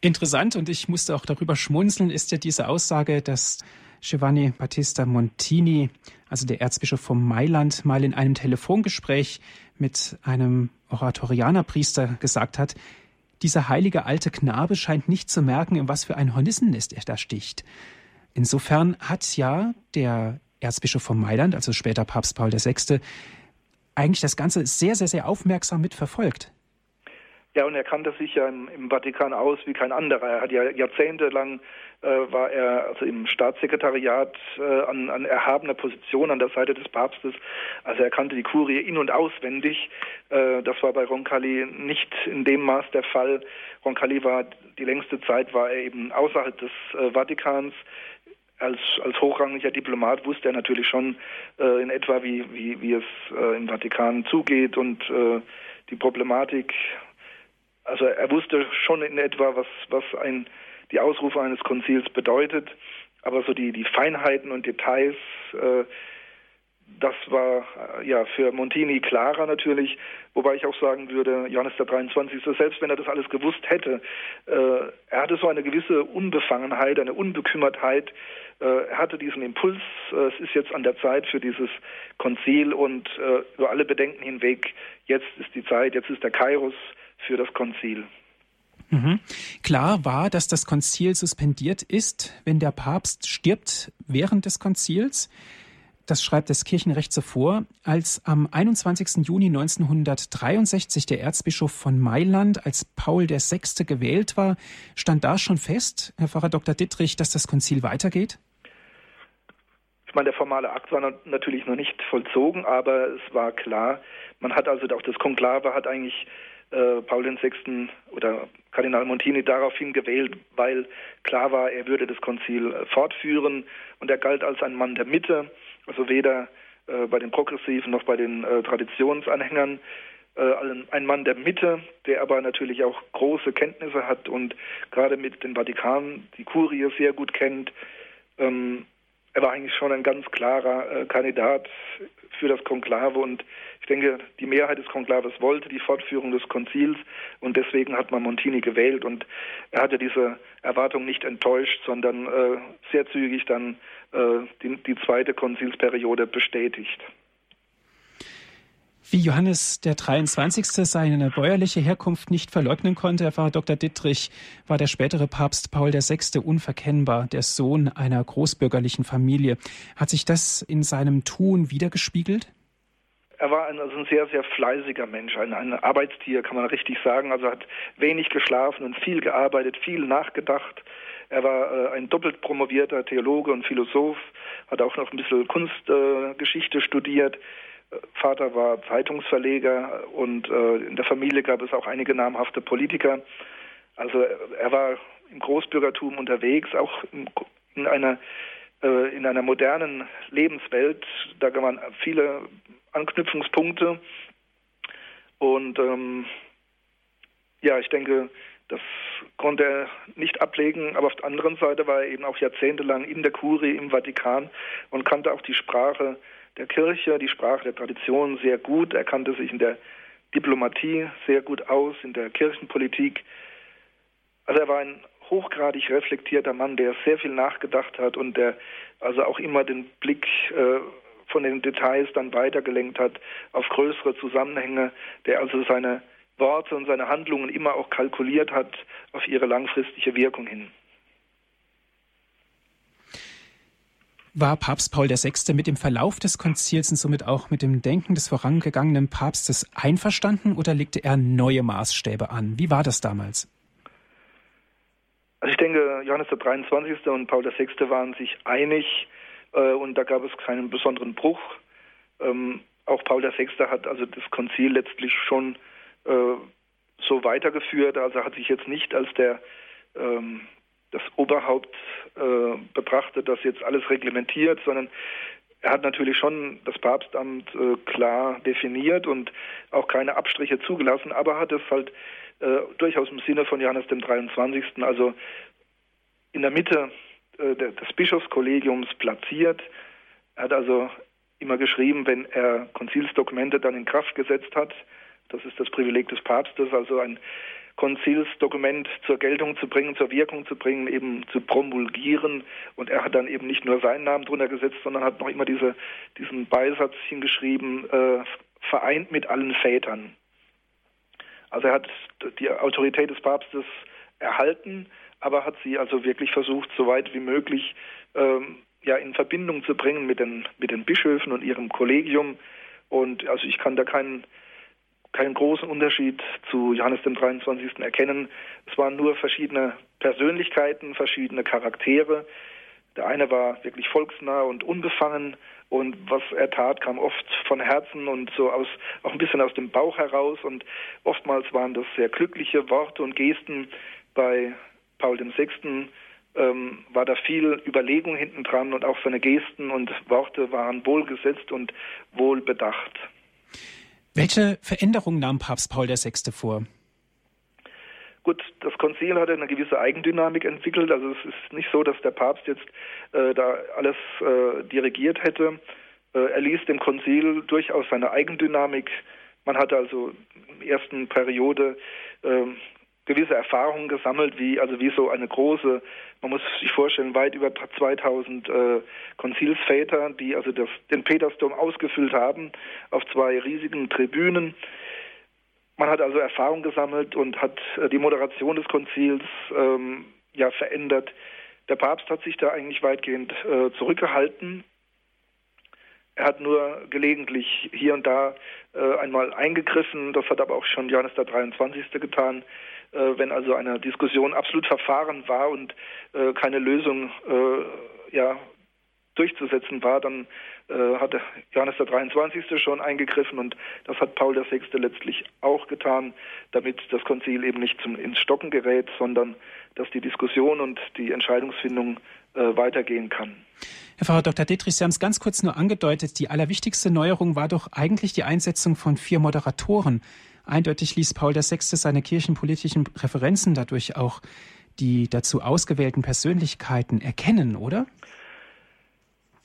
Interessant und ich musste auch darüber schmunzeln, ist ja diese Aussage, dass Giovanni Battista Montini, also der Erzbischof von Mailand, mal in einem Telefongespräch mit einem Oratorianerpriester gesagt hat, dieser heilige alte Knabe scheint nicht zu merken, in was für ein Hornissennest er da sticht. Insofern hat ja der Erzbischof von Mailand, also später Papst Paul VI., eigentlich das Ganze sehr, sehr, sehr aufmerksam mitverfolgt. Ja, und er kannte sich ja im, im Vatikan aus wie kein anderer. Er hat ja jahrzehntelang äh, war er also im Staatssekretariat äh, an, an erhabener Position an der Seite des Papstes. Also er kannte die Kurie in- und auswendig. Äh, das war bei Roncalli nicht in dem Maß der Fall. Roncalli war die längste Zeit war er eben außerhalb des äh, Vatikans als, als hochrangiger Diplomat wusste er natürlich schon äh, in etwa, wie, wie, wie es äh, im Vatikan zugeht und die Problematik. Also er wusste schon in etwa, was, was ein, die Ausrufe eines Konzils bedeutet, aber so die, die Feinheiten und Details, äh, das war äh, ja für Montini klarer natürlich, wobei ich auch sagen würde, Johannes der 23. selbst wenn er das alles gewusst hätte, äh, er hatte so eine gewisse Unbefangenheit, eine Unbekümmertheit, äh, er hatte diesen Impuls, äh, es ist jetzt an der Zeit für dieses Konzil und äh, über alle Bedenken hinweg, jetzt ist die Zeit, jetzt ist der Kairos für das Konzil. Mhm. Klar war, dass das Konzil suspendiert ist, wenn der Papst stirbt während des Konzils. Das schreibt das Kirchenrecht so vor, als am 21. Juni 1963 der Erzbischof von Mailand als Paul VI. gewählt war, stand da schon fest, Herr Pfarrer Dr. Dittrich, dass das Konzil weitergeht? Ich meine, der formale Akt war natürlich noch nicht vollzogen, aber es war klar, man hat also auch das Konklave hat eigentlich äh, Paul VI. oder Kardinal Montini daraufhin gewählt, weil klar war, er würde das Konzil äh, fortführen und er galt als ein Mann der Mitte, also weder äh, bei den Progressiven noch bei den Traditionsanhängern ein Mann der Mitte, der aber natürlich auch große Kenntnisse hat und gerade mit dem Vatikan die Kurie sehr gut kennt. Ähm, er war eigentlich schon ein ganz klarer äh, Kandidat für das Konklave und ich denke, die Mehrheit des Konklaves wollte die Fortführung des Konzils und deswegen hat man Montini gewählt und er hatte diese Erwartung nicht enttäuscht, sondern äh, sehr zügig dann äh, die, die zweite Konzilsperiode bestätigt. Wie Johannes der 23. seine bäuerliche Herkunft nicht verleugnen konnte, erfahre Dr. Dittrich, war der spätere Papst Paul VI. unverkennbar, der Sohn einer großbürgerlichen Familie. Hat sich das in seinem Tun wiedergespiegelt? Er war ein, also ein sehr, sehr fleißiger Mensch, ein, ein Arbeitstier, kann man richtig sagen. Also hat wenig geschlafen und viel gearbeitet, viel nachgedacht. Er war äh, ein doppelt promovierter Theologe und Philosoph, hat auch noch ein bisschen Kunstgeschichte äh, studiert. Vater war Zeitungsverleger und äh, in der Familie gab es auch einige namhafte Politiker. Also er war im Großbürgertum unterwegs, auch in einer äh, in einer modernen Lebenswelt. Da gab man viele Anknüpfungspunkte und ähm, ja, ich denke, das konnte er nicht ablegen, aber auf der anderen Seite war er eben auch jahrzehntelang in der Kurie im Vatikan und kannte auch die Sprache der Kirche, die Sprache der Tradition sehr gut. Er kannte sich in der Diplomatie sehr gut aus, in der Kirchenpolitik. Also er war ein hochgradig reflektierter Mann, der sehr viel nachgedacht hat und der also auch immer den Blick äh, von den Details dann weitergelenkt hat auf größere Zusammenhänge, der also seine Worte und seine Handlungen immer auch kalkuliert hat auf ihre langfristige Wirkung hin. War Papst Paul VI. mit dem Verlauf des Konzils und somit auch mit dem Denken des vorangegangenen Papstes einverstanden oder legte er neue Maßstäbe an? Wie war das damals? Also ich denke, Johannes der 23. und Paul VI. waren sich einig äh, und da gab es keinen besonderen Bruch. Ähm, auch Paul VI. hat also das Konzil letztlich schon äh, so weitergeführt. Also hat sich jetzt nicht als der ähm, das Oberhaupt äh, betrachtet, das jetzt alles reglementiert, sondern er hat natürlich schon das Papstamt äh, klar definiert und auch keine Abstriche zugelassen, aber hat es halt äh, durchaus im Sinne von Johannes dem 23., also in der Mitte äh, des Bischofskollegiums platziert. Er hat also immer geschrieben, wenn er Konzilsdokumente dann in Kraft gesetzt hat, das ist das Privileg des Papstes, also ein Konzilsdokument zur Geltung zu bringen, zur Wirkung zu bringen, eben zu promulgieren. Und er hat dann eben nicht nur seinen Namen drunter gesetzt, sondern hat noch immer diese, diesen Beisatz hingeschrieben, äh, vereint mit allen Vätern. Also er hat die Autorität des Papstes erhalten, aber hat sie also wirklich versucht, so weit wie möglich ähm, ja in Verbindung zu bringen mit den mit den Bischöfen und ihrem Kollegium. Und also ich kann da keinen keinen großen Unterschied zu Johannes dem 23. erkennen. Es waren nur verschiedene Persönlichkeiten, verschiedene Charaktere. Der eine war wirklich volksnah und unbefangen und was er tat, kam oft von Herzen und so aus, auch ein bisschen aus dem Bauch heraus und oftmals waren das sehr glückliche Worte und Gesten. Bei Paul VI. Ähm, war da viel Überlegung hinten dran und auch seine Gesten und Worte waren wohlgesetzt und wohlbedacht. Welche Veränderung nahm Papst Paul VI. vor? Gut, das Konzil hatte eine gewisse Eigendynamik entwickelt. Also es ist nicht so, dass der Papst jetzt äh, da alles äh, dirigiert hätte. Äh, er ließ dem Konzil durchaus seine Eigendynamik. Man hatte also in der ersten Periode ähm, gewisse Erfahrungen gesammelt, wie also wie so eine große, man muss sich vorstellen, weit über 2000 äh, Konzilsväter, die also das, den Petersdom ausgefüllt haben auf zwei riesigen Tribünen. Man hat also Erfahrung gesammelt und hat äh, die Moderation des Konzils ähm, ja verändert. Der Papst hat sich da eigentlich weitgehend äh, zurückgehalten. Er hat nur gelegentlich hier und da äh, einmal eingegriffen. Das hat aber auch schon Johannes der 23. getan. Äh, wenn also eine Diskussion absolut verfahren war und äh, keine Lösung äh, ja, durchzusetzen war, dann äh, hat Johannes der 23. schon eingegriffen und das hat Paul VI. letztlich auch getan, damit das Konzil eben nicht zum, ins Stocken gerät, sondern dass die Diskussion und die Entscheidungsfindung äh, weitergehen kann. Herr Pfarrer Dr. Dietrich, Sie haben es ganz kurz nur angedeutet, die allerwichtigste Neuerung war doch eigentlich die Einsetzung von vier Moderatoren. Eindeutig ließ Paul VI. seine kirchenpolitischen Präferenzen dadurch auch die dazu ausgewählten Persönlichkeiten erkennen, oder?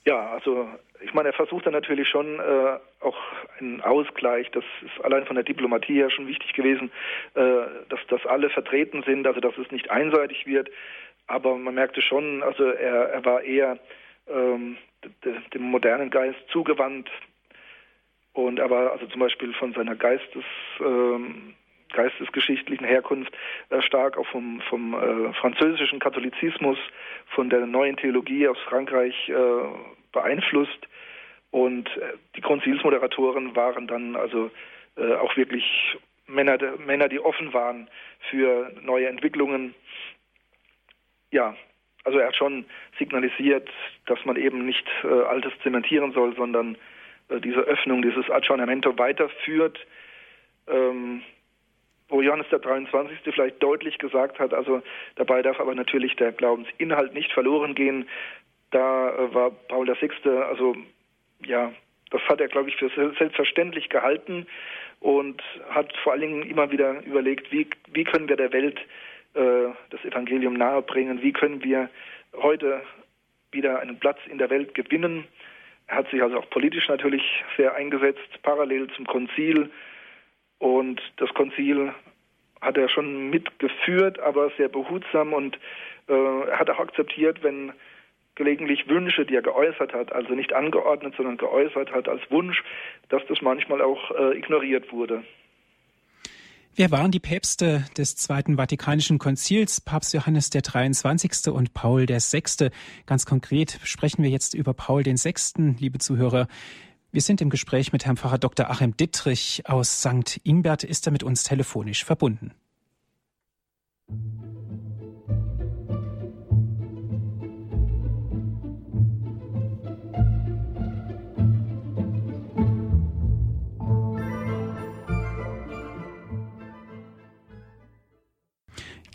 Ja, also ich meine, er versucht dann natürlich schon äh, auch einen Ausgleich. Das ist allein von der Diplomatie her schon wichtig gewesen, äh, dass, dass alle vertreten sind, also dass es nicht einseitig wird. Aber man merkte schon, also er, er war eher ähm, dem modernen Geist zugewandt, und er war also zum Beispiel von seiner Geistes, ähm, geistesgeschichtlichen Herkunft äh, stark auch vom, vom äh, französischen Katholizismus, von der neuen Theologie aus Frankreich äh, beeinflusst. Und äh, die Konzilsmoderatoren waren dann also äh, auch wirklich Männer, Männer, die offen waren für neue Entwicklungen. Ja, also er hat schon signalisiert, dass man eben nicht äh, Altes zementieren soll, sondern diese Öffnung, dieses Aggiornamento weiterführt, ähm, wo Johannes der 23. vielleicht deutlich gesagt hat, also dabei darf aber natürlich der Glaubensinhalt nicht verloren gehen. Da äh, war Paul VI., also ja, das hat er, glaube ich, für selbstverständlich gehalten und hat vor allen Dingen immer wieder überlegt, wie, wie können wir der Welt äh, das Evangelium nahebringen, wie können wir heute wieder einen Platz in der Welt gewinnen. Er hat sich also auch politisch natürlich sehr eingesetzt, parallel zum Konzil. Und das Konzil hat er schon mitgeführt, aber sehr behutsam und äh, hat auch akzeptiert, wenn gelegentlich Wünsche, die er geäußert hat, also nicht angeordnet, sondern geäußert hat als Wunsch, dass das manchmal auch äh, ignoriert wurde. Wer waren die Päpste des Zweiten Vatikanischen Konzils, Papst Johannes der 23. und Paul der 6.? Ganz konkret sprechen wir jetzt über Paul den 6., liebe Zuhörer. Wir sind im Gespräch mit Herrn Pfarrer Dr. Achim Dittrich aus St. Ingbert. Ist er mit uns telefonisch verbunden?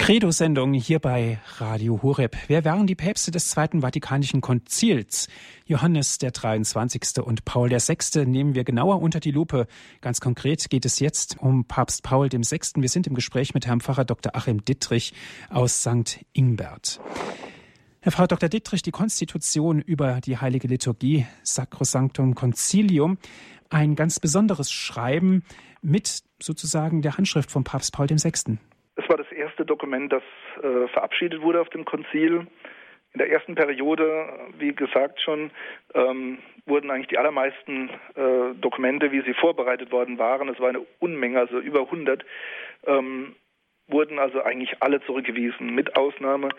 Credo-Sendung hier bei Radio Horeb. Wer waren die Päpste des Zweiten Vatikanischen Konzils? Johannes der 23. und Paul der 6. nehmen wir genauer unter die Lupe. Ganz konkret geht es jetzt um Papst Paul dem 6. Wir sind im Gespräch mit Herrn Pfarrer Dr. Achim Dittrich aus St. Ingbert. Herr Pfarrer Dr. Dittrich, die Konstitution über die heilige Liturgie, Sacrosanctum Concilium, ein ganz besonderes Schreiben mit sozusagen der Handschrift von Papst Paul dem 6. Es war das erste Dokument, das äh, verabschiedet wurde auf dem Konzil. In der ersten Periode, wie gesagt schon, ähm, wurden eigentlich die allermeisten äh, Dokumente, wie sie vorbereitet worden waren, es war eine Unmenge, also über 100, ähm, wurden also eigentlich alle zurückgewiesen, mit Ausnahme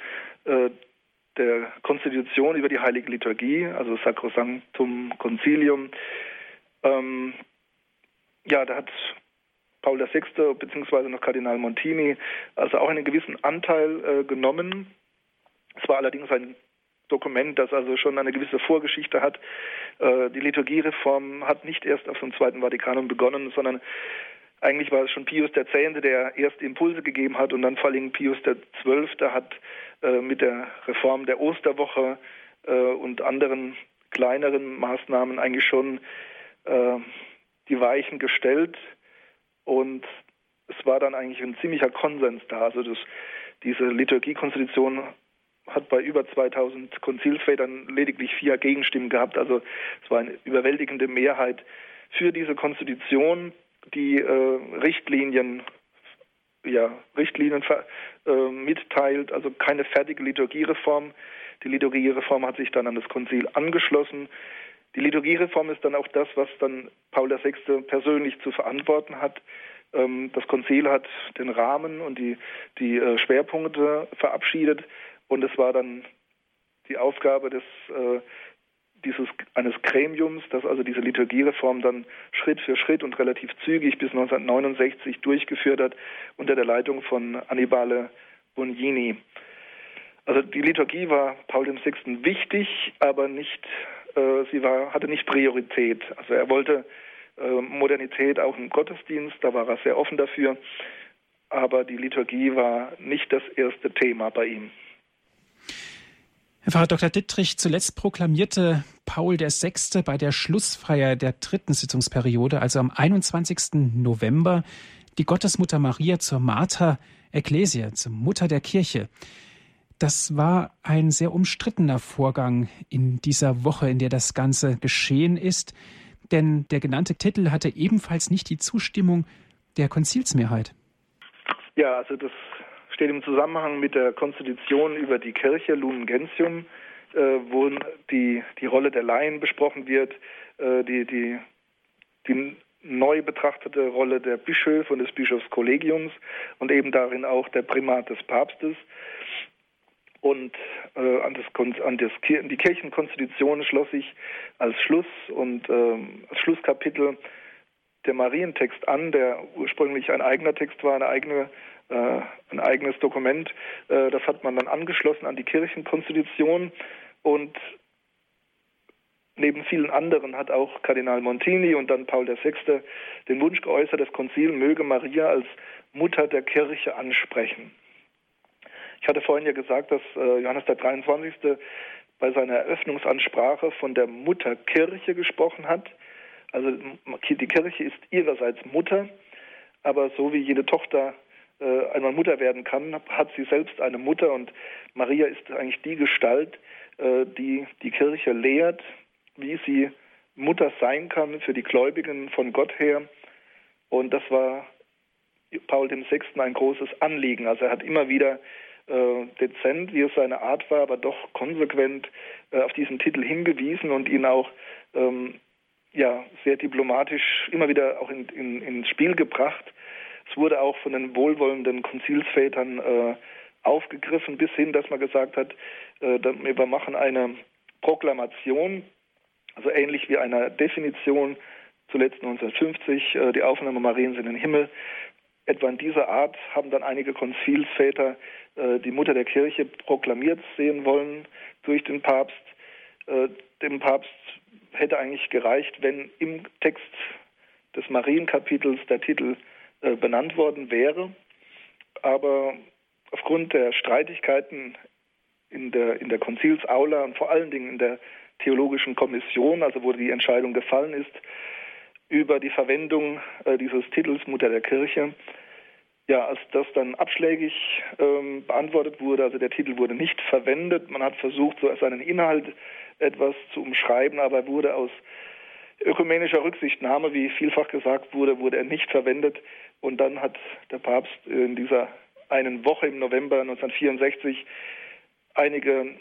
äh, der Konstitution über die Heilige Liturgie, also Sacrosanctum Concilium. Ähm, ja, da hat Paul VI. bzw. noch Kardinal Montini also auch einen gewissen Anteil äh, genommen. Es war allerdings ein Dokument, das also schon eine gewisse Vorgeschichte hat. Äh, die Liturgiereform hat nicht erst auf dem Zweiten Vatikanum begonnen, sondern eigentlich war es schon Pius X., der erste Impulse gegeben hat und dann vor allem Pius XII. hat äh, mit der Reform der Osterwoche äh, und anderen kleineren Maßnahmen eigentlich schon äh, die Weichen gestellt und es war dann eigentlich ein ziemlicher Konsens da. Also das, diese Liturgiekonstitution hat bei über 2000 Konzilsvätern lediglich vier Gegenstimmen gehabt. Also es war eine überwältigende Mehrheit für diese Konstitution, die äh, Richtlinien ja, Richtlinien äh, mitteilt, also keine fertige Liturgiereform. Die Liturgiereform hat sich dann an das Konzil angeschlossen. Die Liturgiereform ist dann auch das, was dann Paul VI. persönlich zu verantworten hat. Ähm, das Konzil hat den Rahmen und die, die äh, Schwerpunkte verabschiedet und es war dann die Aufgabe des äh, dieses eines Gremiums, das also diese Liturgiereform dann Schritt für Schritt und relativ zügig bis 1969 durchgeführt hat unter der Leitung von Annibale Bugnini. Also die Liturgie war Paul VI. wichtig, aber nicht, sie war, hatte nicht Priorität. Also er wollte äh, Modernität auch im Gottesdienst, da war er sehr offen dafür, aber die Liturgie war nicht das erste Thema bei ihm. Herr Pfarrer Dr. Dittrich, zuletzt proklamierte Paul VI. bei der Schlussfeier der dritten Sitzungsperiode, also am 21. November, die Gottesmutter Maria zur Mater Ecclesia, zur Mutter der Kirche. Das war ein sehr umstrittener Vorgang in dieser Woche, in der das Ganze geschehen ist, denn der genannte Titel hatte ebenfalls nicht die Zustimmung der Konzilsmehrheit. Ja, also das steht im Zusammenhang mit der Konstitution über die Kirche Lumen Gentium, äh, wo die, die Rolle der Laien besprochen wird, äh, die, die, die neu betrachtete Rolle der Bischöfe und des Bischofskollegiums und eben darin auch der Primat des Papstes. Und äh, an, das, an das, die Kirchenkonstitution schloss sich als Schluss und äh, als Schlusskapitel der Marientext an, der ursprünglich ein eigener Text war, eine eigene äh, ein eigenes Dokument. Äh, das hat man dann angeschlossen an die Kirchenkonstitution und neben vielen anderen hat auch Kardinal Montini und dann Paul VI. den Wunsch geäußert, das Konzil möge Maria als Mutter der Kirche ansprechen. Ich hatte vorhin ja gesagt, dass äh, Johannes der 23. bei seiner Eröffnungsansprache von der Mutterkirche gesprochen hat. Also die Kirche ist ihrerseits Mutter, aber so wie jede Tochter äh, einmal Mutter werden kann, hat sie selbst eine Mutter und Maria ist eigentlich die Gestalt, äh, die die Kirche lehrt, wie sie Mutter sein kann für die Gläubigen von Gott her. Und das war Paul VI. ein großes Anliegen. Also er hat immer wieder dezent, wie es seine Art war, aber doch konsequent äh, auf diesen Titel hingewiesen und ihn auch ähm, ja, sehr diplomatisch immer wieder auch in, in, ins Spiel gebracht. Es wurde auch von den wohlwollenden Konzilsvätern äh, aufgegriffen, bis hin, dass man gesagt hat, äh, wir machen eine Proklamation, also ähnlich wie eine Definition, zuletzt 1950, äh, die Aufnahme Mariens in den Himmel. Etwa in dieser Art haben dann einige Konzilsväter äh, die Mutter der Kirche proklamiert sehen wollen durch den Papst. Äh, dem Papst hätte eigentlich gereicht, wenn im Text des Marienkapitels der Titel äh, benannt worden wäre. Aber aufgrund der Streitigkeiten in der, in der Konzilsaula und vor allen Dingen in der Theologischen Kommission, also wo die Entscheidung gefallen ist, über die Verwendung äh, dieses Titels Mutter der Kirche, ja, als das dann abschlägig ähm, beantwortet wurde, also der Titel wurde nicht verwendet, man hat versucht, so seinen Inhalt etwas zu umschreiben, aber wurde aus ökumenischer Rücksichtnahme, wie vielfach gesagt wurde, wurde er nicht verwendet. Und dann hat der Papst in dieser einen Woche im November 1964 einige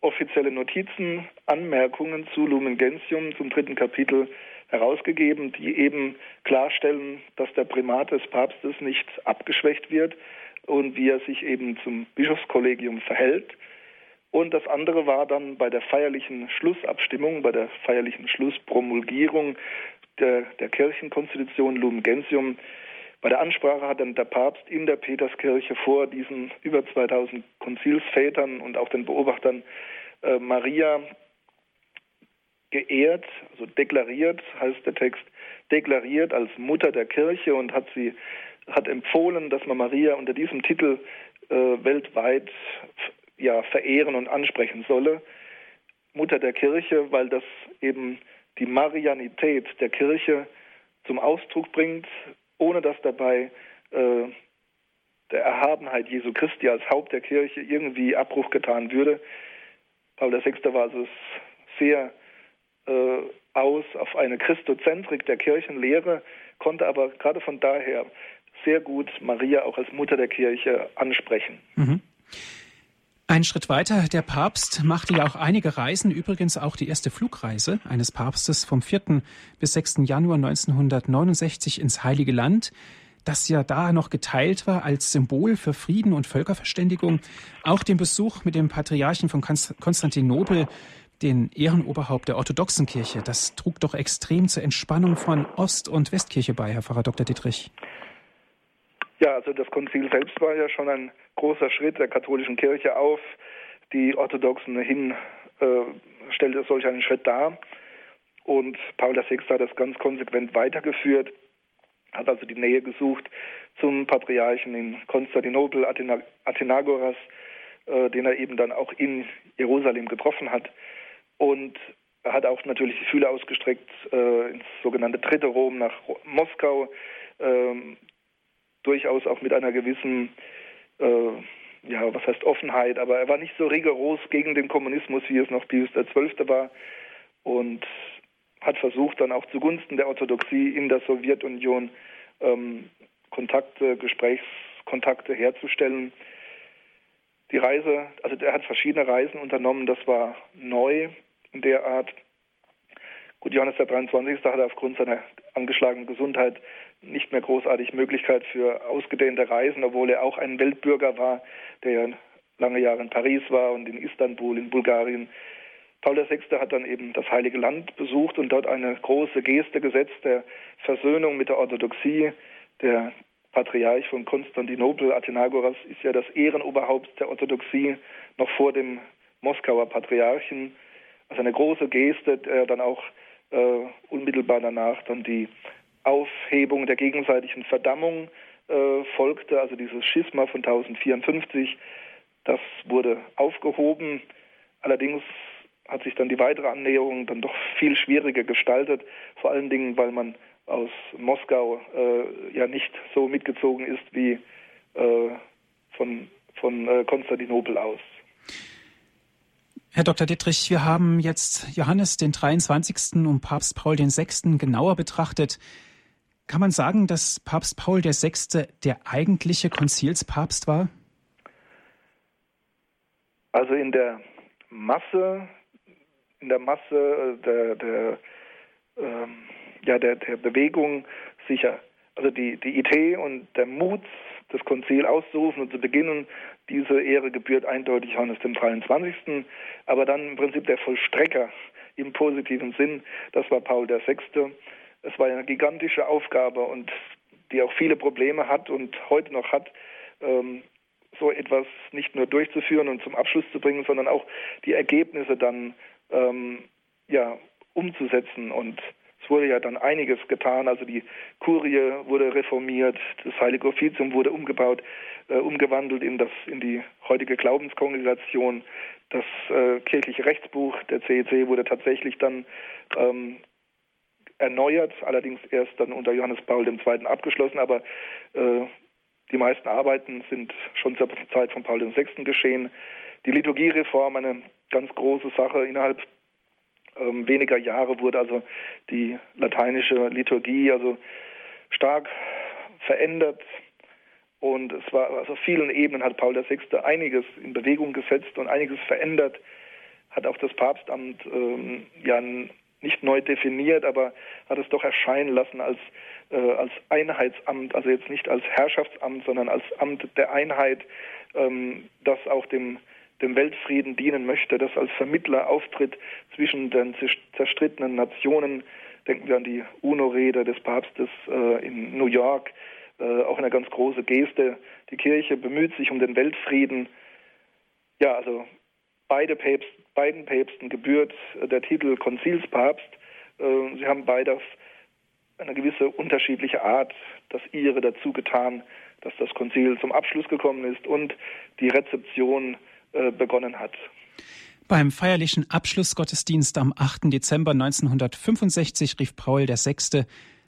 offizielle Notizen, Anmerkungen zu Lumen Gentium zum dritten Kapitel herausgegeben, die eben klarstellen, dass der Primat des Papstes nicht abgeschwächt wird und wie er sich eben zum Bischofskollegium verhält. Und das andere war dann bei der feierlichen Schlussabstimmung, bei der feierlichen Schlusspromulgierung der, der Kirchenkonstitution Lumen Gentium, Bei der Ansprache hat dann der Papst in der Peterskirche vor diesen über 2000 Konzilsvätern und auch den Beobachtern äh, Maria geehrt, also deklariert, heißt der Text, deklariert als Mutter der Kirche und hat sie hat empfohlen, dass man Maria unter diesem Titel äh, weltweit ja, verehren und ansprechen solle. Mutter der Kirche, weil das eben die Marianität der Kirche zum Ausdruck bringt, ohne dass dabei äh, der Erhabenheit Jesu Christi als Haupt der Kirche irgendwie Abbruch getan würde. Paul VI. war also sehr äh, aus auf eine Christozentrik der Kirchenlehre, konnte aber gerade von daher sehr gut Maria auch als Mutter der Kirche ansprechen. Mhm. Ein Schritt weiter, der Papst machte ja auch einige Reisen, übrigens auch die erste Flugreise eines Papstes vom 4. bis 6. Januar 1969 ins Heilige Land, das ja da noch geteilt war als Symbol für Frieden und Völkerverständigung. Auch den Besuch mit dem Patriarchen von Konstantinopel, den Ehrenoberhaupt der orthodoxen Kirche, das trug doch extrem zur Entspannung von Ost- und Westkirche bei, Herr Pfarrer Dr. Dietrich. Ja, also das Konzil selbst war ja schon ein großer Schritt der katholischen Kirche auf. Die Orthodoxen hin äh, stellte solch einen Schritt dar. Und Paul VI. hat das ganz konsequent weitergeführt, hat also die Nähe gesucht zum Patriarchen in Konstantinopel, Athena, Athenagoras, äh, den er eben dann auch in Jerusalem getroffen hat. Und er hat auch natürlich die Fühler ausgestreckt äh, ins sogenannte Dritte Rom nach Moskau, ähm, durchaus auch mit einer gewissen, äh, ja, was heißt Offenheit, aber er war nicht so rigoros gegen den Kommunismus, wie es noch Pius XII. war und hat versucht, dann auch zugunsten der Orthodoxie in der Sowjetunion ähm, Kontakte, Gesprächskontakte herzustellen. Die Reise, also er hat verschiedene Reisen unternommen, das war neu in der Art. Gut, Johannes der 23. hatte aufgrund seiner angeschlagenen Gesundheit nicht mehr großartig Möglichkeit für ausgedehnte Reisen, obwohl er auch ein Weltbürger war, der ja lange Jahre in Paris war und in Istanbul, in Bulgarien. Paul VI. hat dann eben das Heilige Land besucht und dort eine große Geste gesetzt der Versöhnung mit der Orthodoxie. Der Patriarch von Konstantinopel, Athenagoras, ist ja das Ehrenoberhaupt der Orthodoxie noch vor dem Moskauer Patriarchen. Also eine große Geste, der dann auch äh, unmittelbar danach dann die Aufhebung der gegenseitigen Verdammung äh, folgte, also dieses Schisma von 1054. Das wurde aufgehoben. Allerdings hat sich dann die weitere Annäherung dann doch viel schwieriger gestaltet, vor allen Dingen, weil man aus Moskau äh, ja nicht so mitgezogen ist wie äh, von, von äh, Konstantinopel aus. Herr Dr. Dittrich, wir haben jetzt Johannes den 23. und Papst Paul den 6. genauer betrachtet. Kann man sagen, dass Papst Paul VI. der eigentliche Konzilspapst war? Also in der Masse, in der Masse der, der, ähm, ja, der, der Bewegung sicher. Also die, die Idee und der Mut, das Konzil auszurufen und zu beginnen, diese Ehre gebührt eindeutig Johannes dem 23. Aber dann im Prinzip der Vollstrecker im positiven Sinn, das war Paul VI. Es war eine gigantische Aufgabe und die auch viele Probleme hat und heute noch hat, ähm, so etwas nicht nur durchzuführen und zum Abschluss zu bringen, sondern auch die Ergebnisse dann ähm, ja, umzusetzen. Und es wurde ja dann einiges getan. Also die Kurie wurde reformiert, das Heilige Offizium wurde umgebaut, äh, umgewandelt in, das, in die heutige Glaubenskongregation. Das äh, kirchliche Rechtsbuch der CEC wurde tatsächlich dann ähm, erneuert, allerdings erst dann unter Johannes Paul II. abgeschlossen, aber äh, die meisten Arbeiten sind schon zur Zeit von Paul VI. geschehen. Die Liturgiereform, eine ganz große Sache innerhalb ähm, weniger Jahre wurde also die lateinische Liturgie also stark verändert und es war also auf vielen Ebenen hat Paul VI. einiges in Bewegung gesetzt und einiges verändert, hat auch das Papstamt ähm, ja nicht neu definiert, aber hat es doch erscheinen lassen als, äh, als Einheitsamt, also jetzt nicht als Herrschaftsamt, sondern als Amt der Einheit, ähm, das auch dem, dem Weltfrieden dienen möchte, das als Vermittler auftritt zwischen den zerstrittenen Nationen. Denken wir an die UNO-Rede des Papstes äh, in New York, äh, auch eine ganz große Geste. Die Kirche bemüht sich um den Weltfrieden. Ja, also beide Päpst, beiden Päpsten gebührt äh, der Titel Konzilspapst. Äh, sie haben beide eine gewisse unterschiedliche Art das ihre dazu getan, dass das Konzil zum Abschluss gekommen ist und die Rezeption äh, begonnen hat. Beim feierlichen Abschlussgottesdienst am 8. Dezember 1965 rief Paul VI.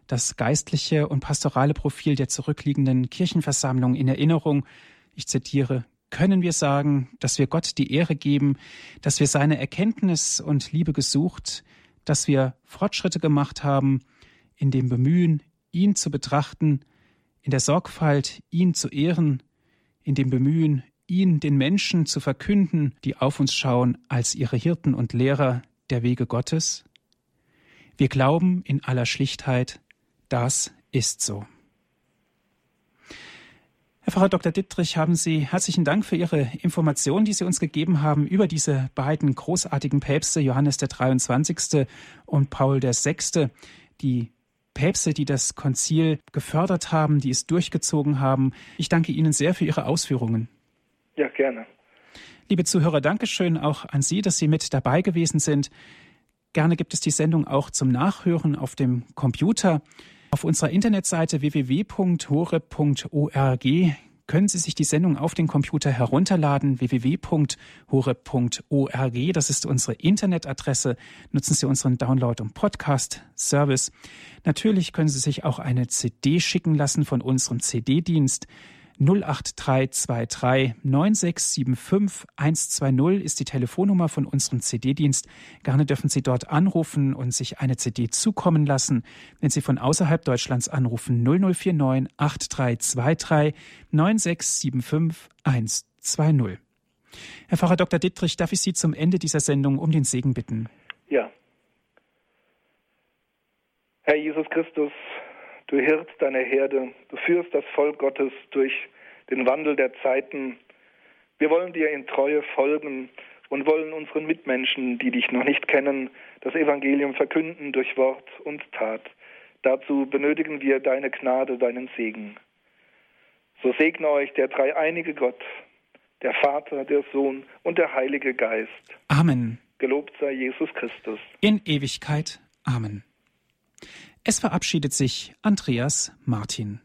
das geistliche und pastorale Profil der zurückliegenden Kirchenversammlung in Erinnerung. Ich zitiere können wir sagen, dass wir Gott die Ehre geben, dass wir seine Erkenntnis und Liebe gesucht, dass wir Fortschritte gemacht haben in dem Bemühen, ihn zu betrachten, in der Sorgfalt, ihn zu ehren, in dem Bemühen, ihn den Menschen zu verkünden, die auf uns schauen als ihre Hirten und Lehrer der Wege Gottes? Wir glauben in aller Schlichtheit, das ist so. Herr Pfarrer Dr. Dittrich, haben Sie herzlichen Dank für Ihre Informationen, die Sie uns gegeben haben über diese beiden großartigen Päpste, Johannes der 23. und Paul der 6., die Päpste, die das Konzil gefördert haben, die es durchgezogen haben. Ich danke Ihnen sehr für Ihre Ausführungen. Ja, gerne. Liebe Zuhörer, Dankeschön auch an Sie, dass Sie mit dabei gewesen sind. Gerne gibt es die Sendung auch zum Nachhören auf dem Computer. Auf unserer Internetseite www.hore.org können Sie sich die Sendung auf den Computer herunterladen, www.hore.org. Das ist unsere Internetadresse. Nutzen Sie unseren Download- und Podcast-Service. Natürlich können Sie sich auch eine CD schicken lassen von unserem CD-Dienst. 08323 9675 120 ist die Telefonnummer von unserem CD-Dienst. Gerne dürfen Sie dort anrufen und sich eine CD zukommen lassen. Wenn Sie von außerhalb Deutschlands anrufen, 0049 8323 9675 120. Herr Pfarrer Dr. Dittrich, darf ich Sie zum Ende dieser Sendung um den Segen bitten? Ja. Herr Jesus Christus, Du hirtst deine Herde, du führst das Volk Gottes durch den Wandel der Zeiten. Wir wollen dir in Treue folgen und wollen unseren Mitmenschen, die dich noch nicht kennen, das Evangelium verkünden durch Wort und Tat. Dazu benötigen wir deine Gnade, deinen Segen. So segne euch der dreieinige Gott, der Vater, der Sohn und der Heilige Geist. Amen. Gelobt sei Jesus Christus. In Ewigkeit. Amen. Es verabschiedet sich Andreas Martin.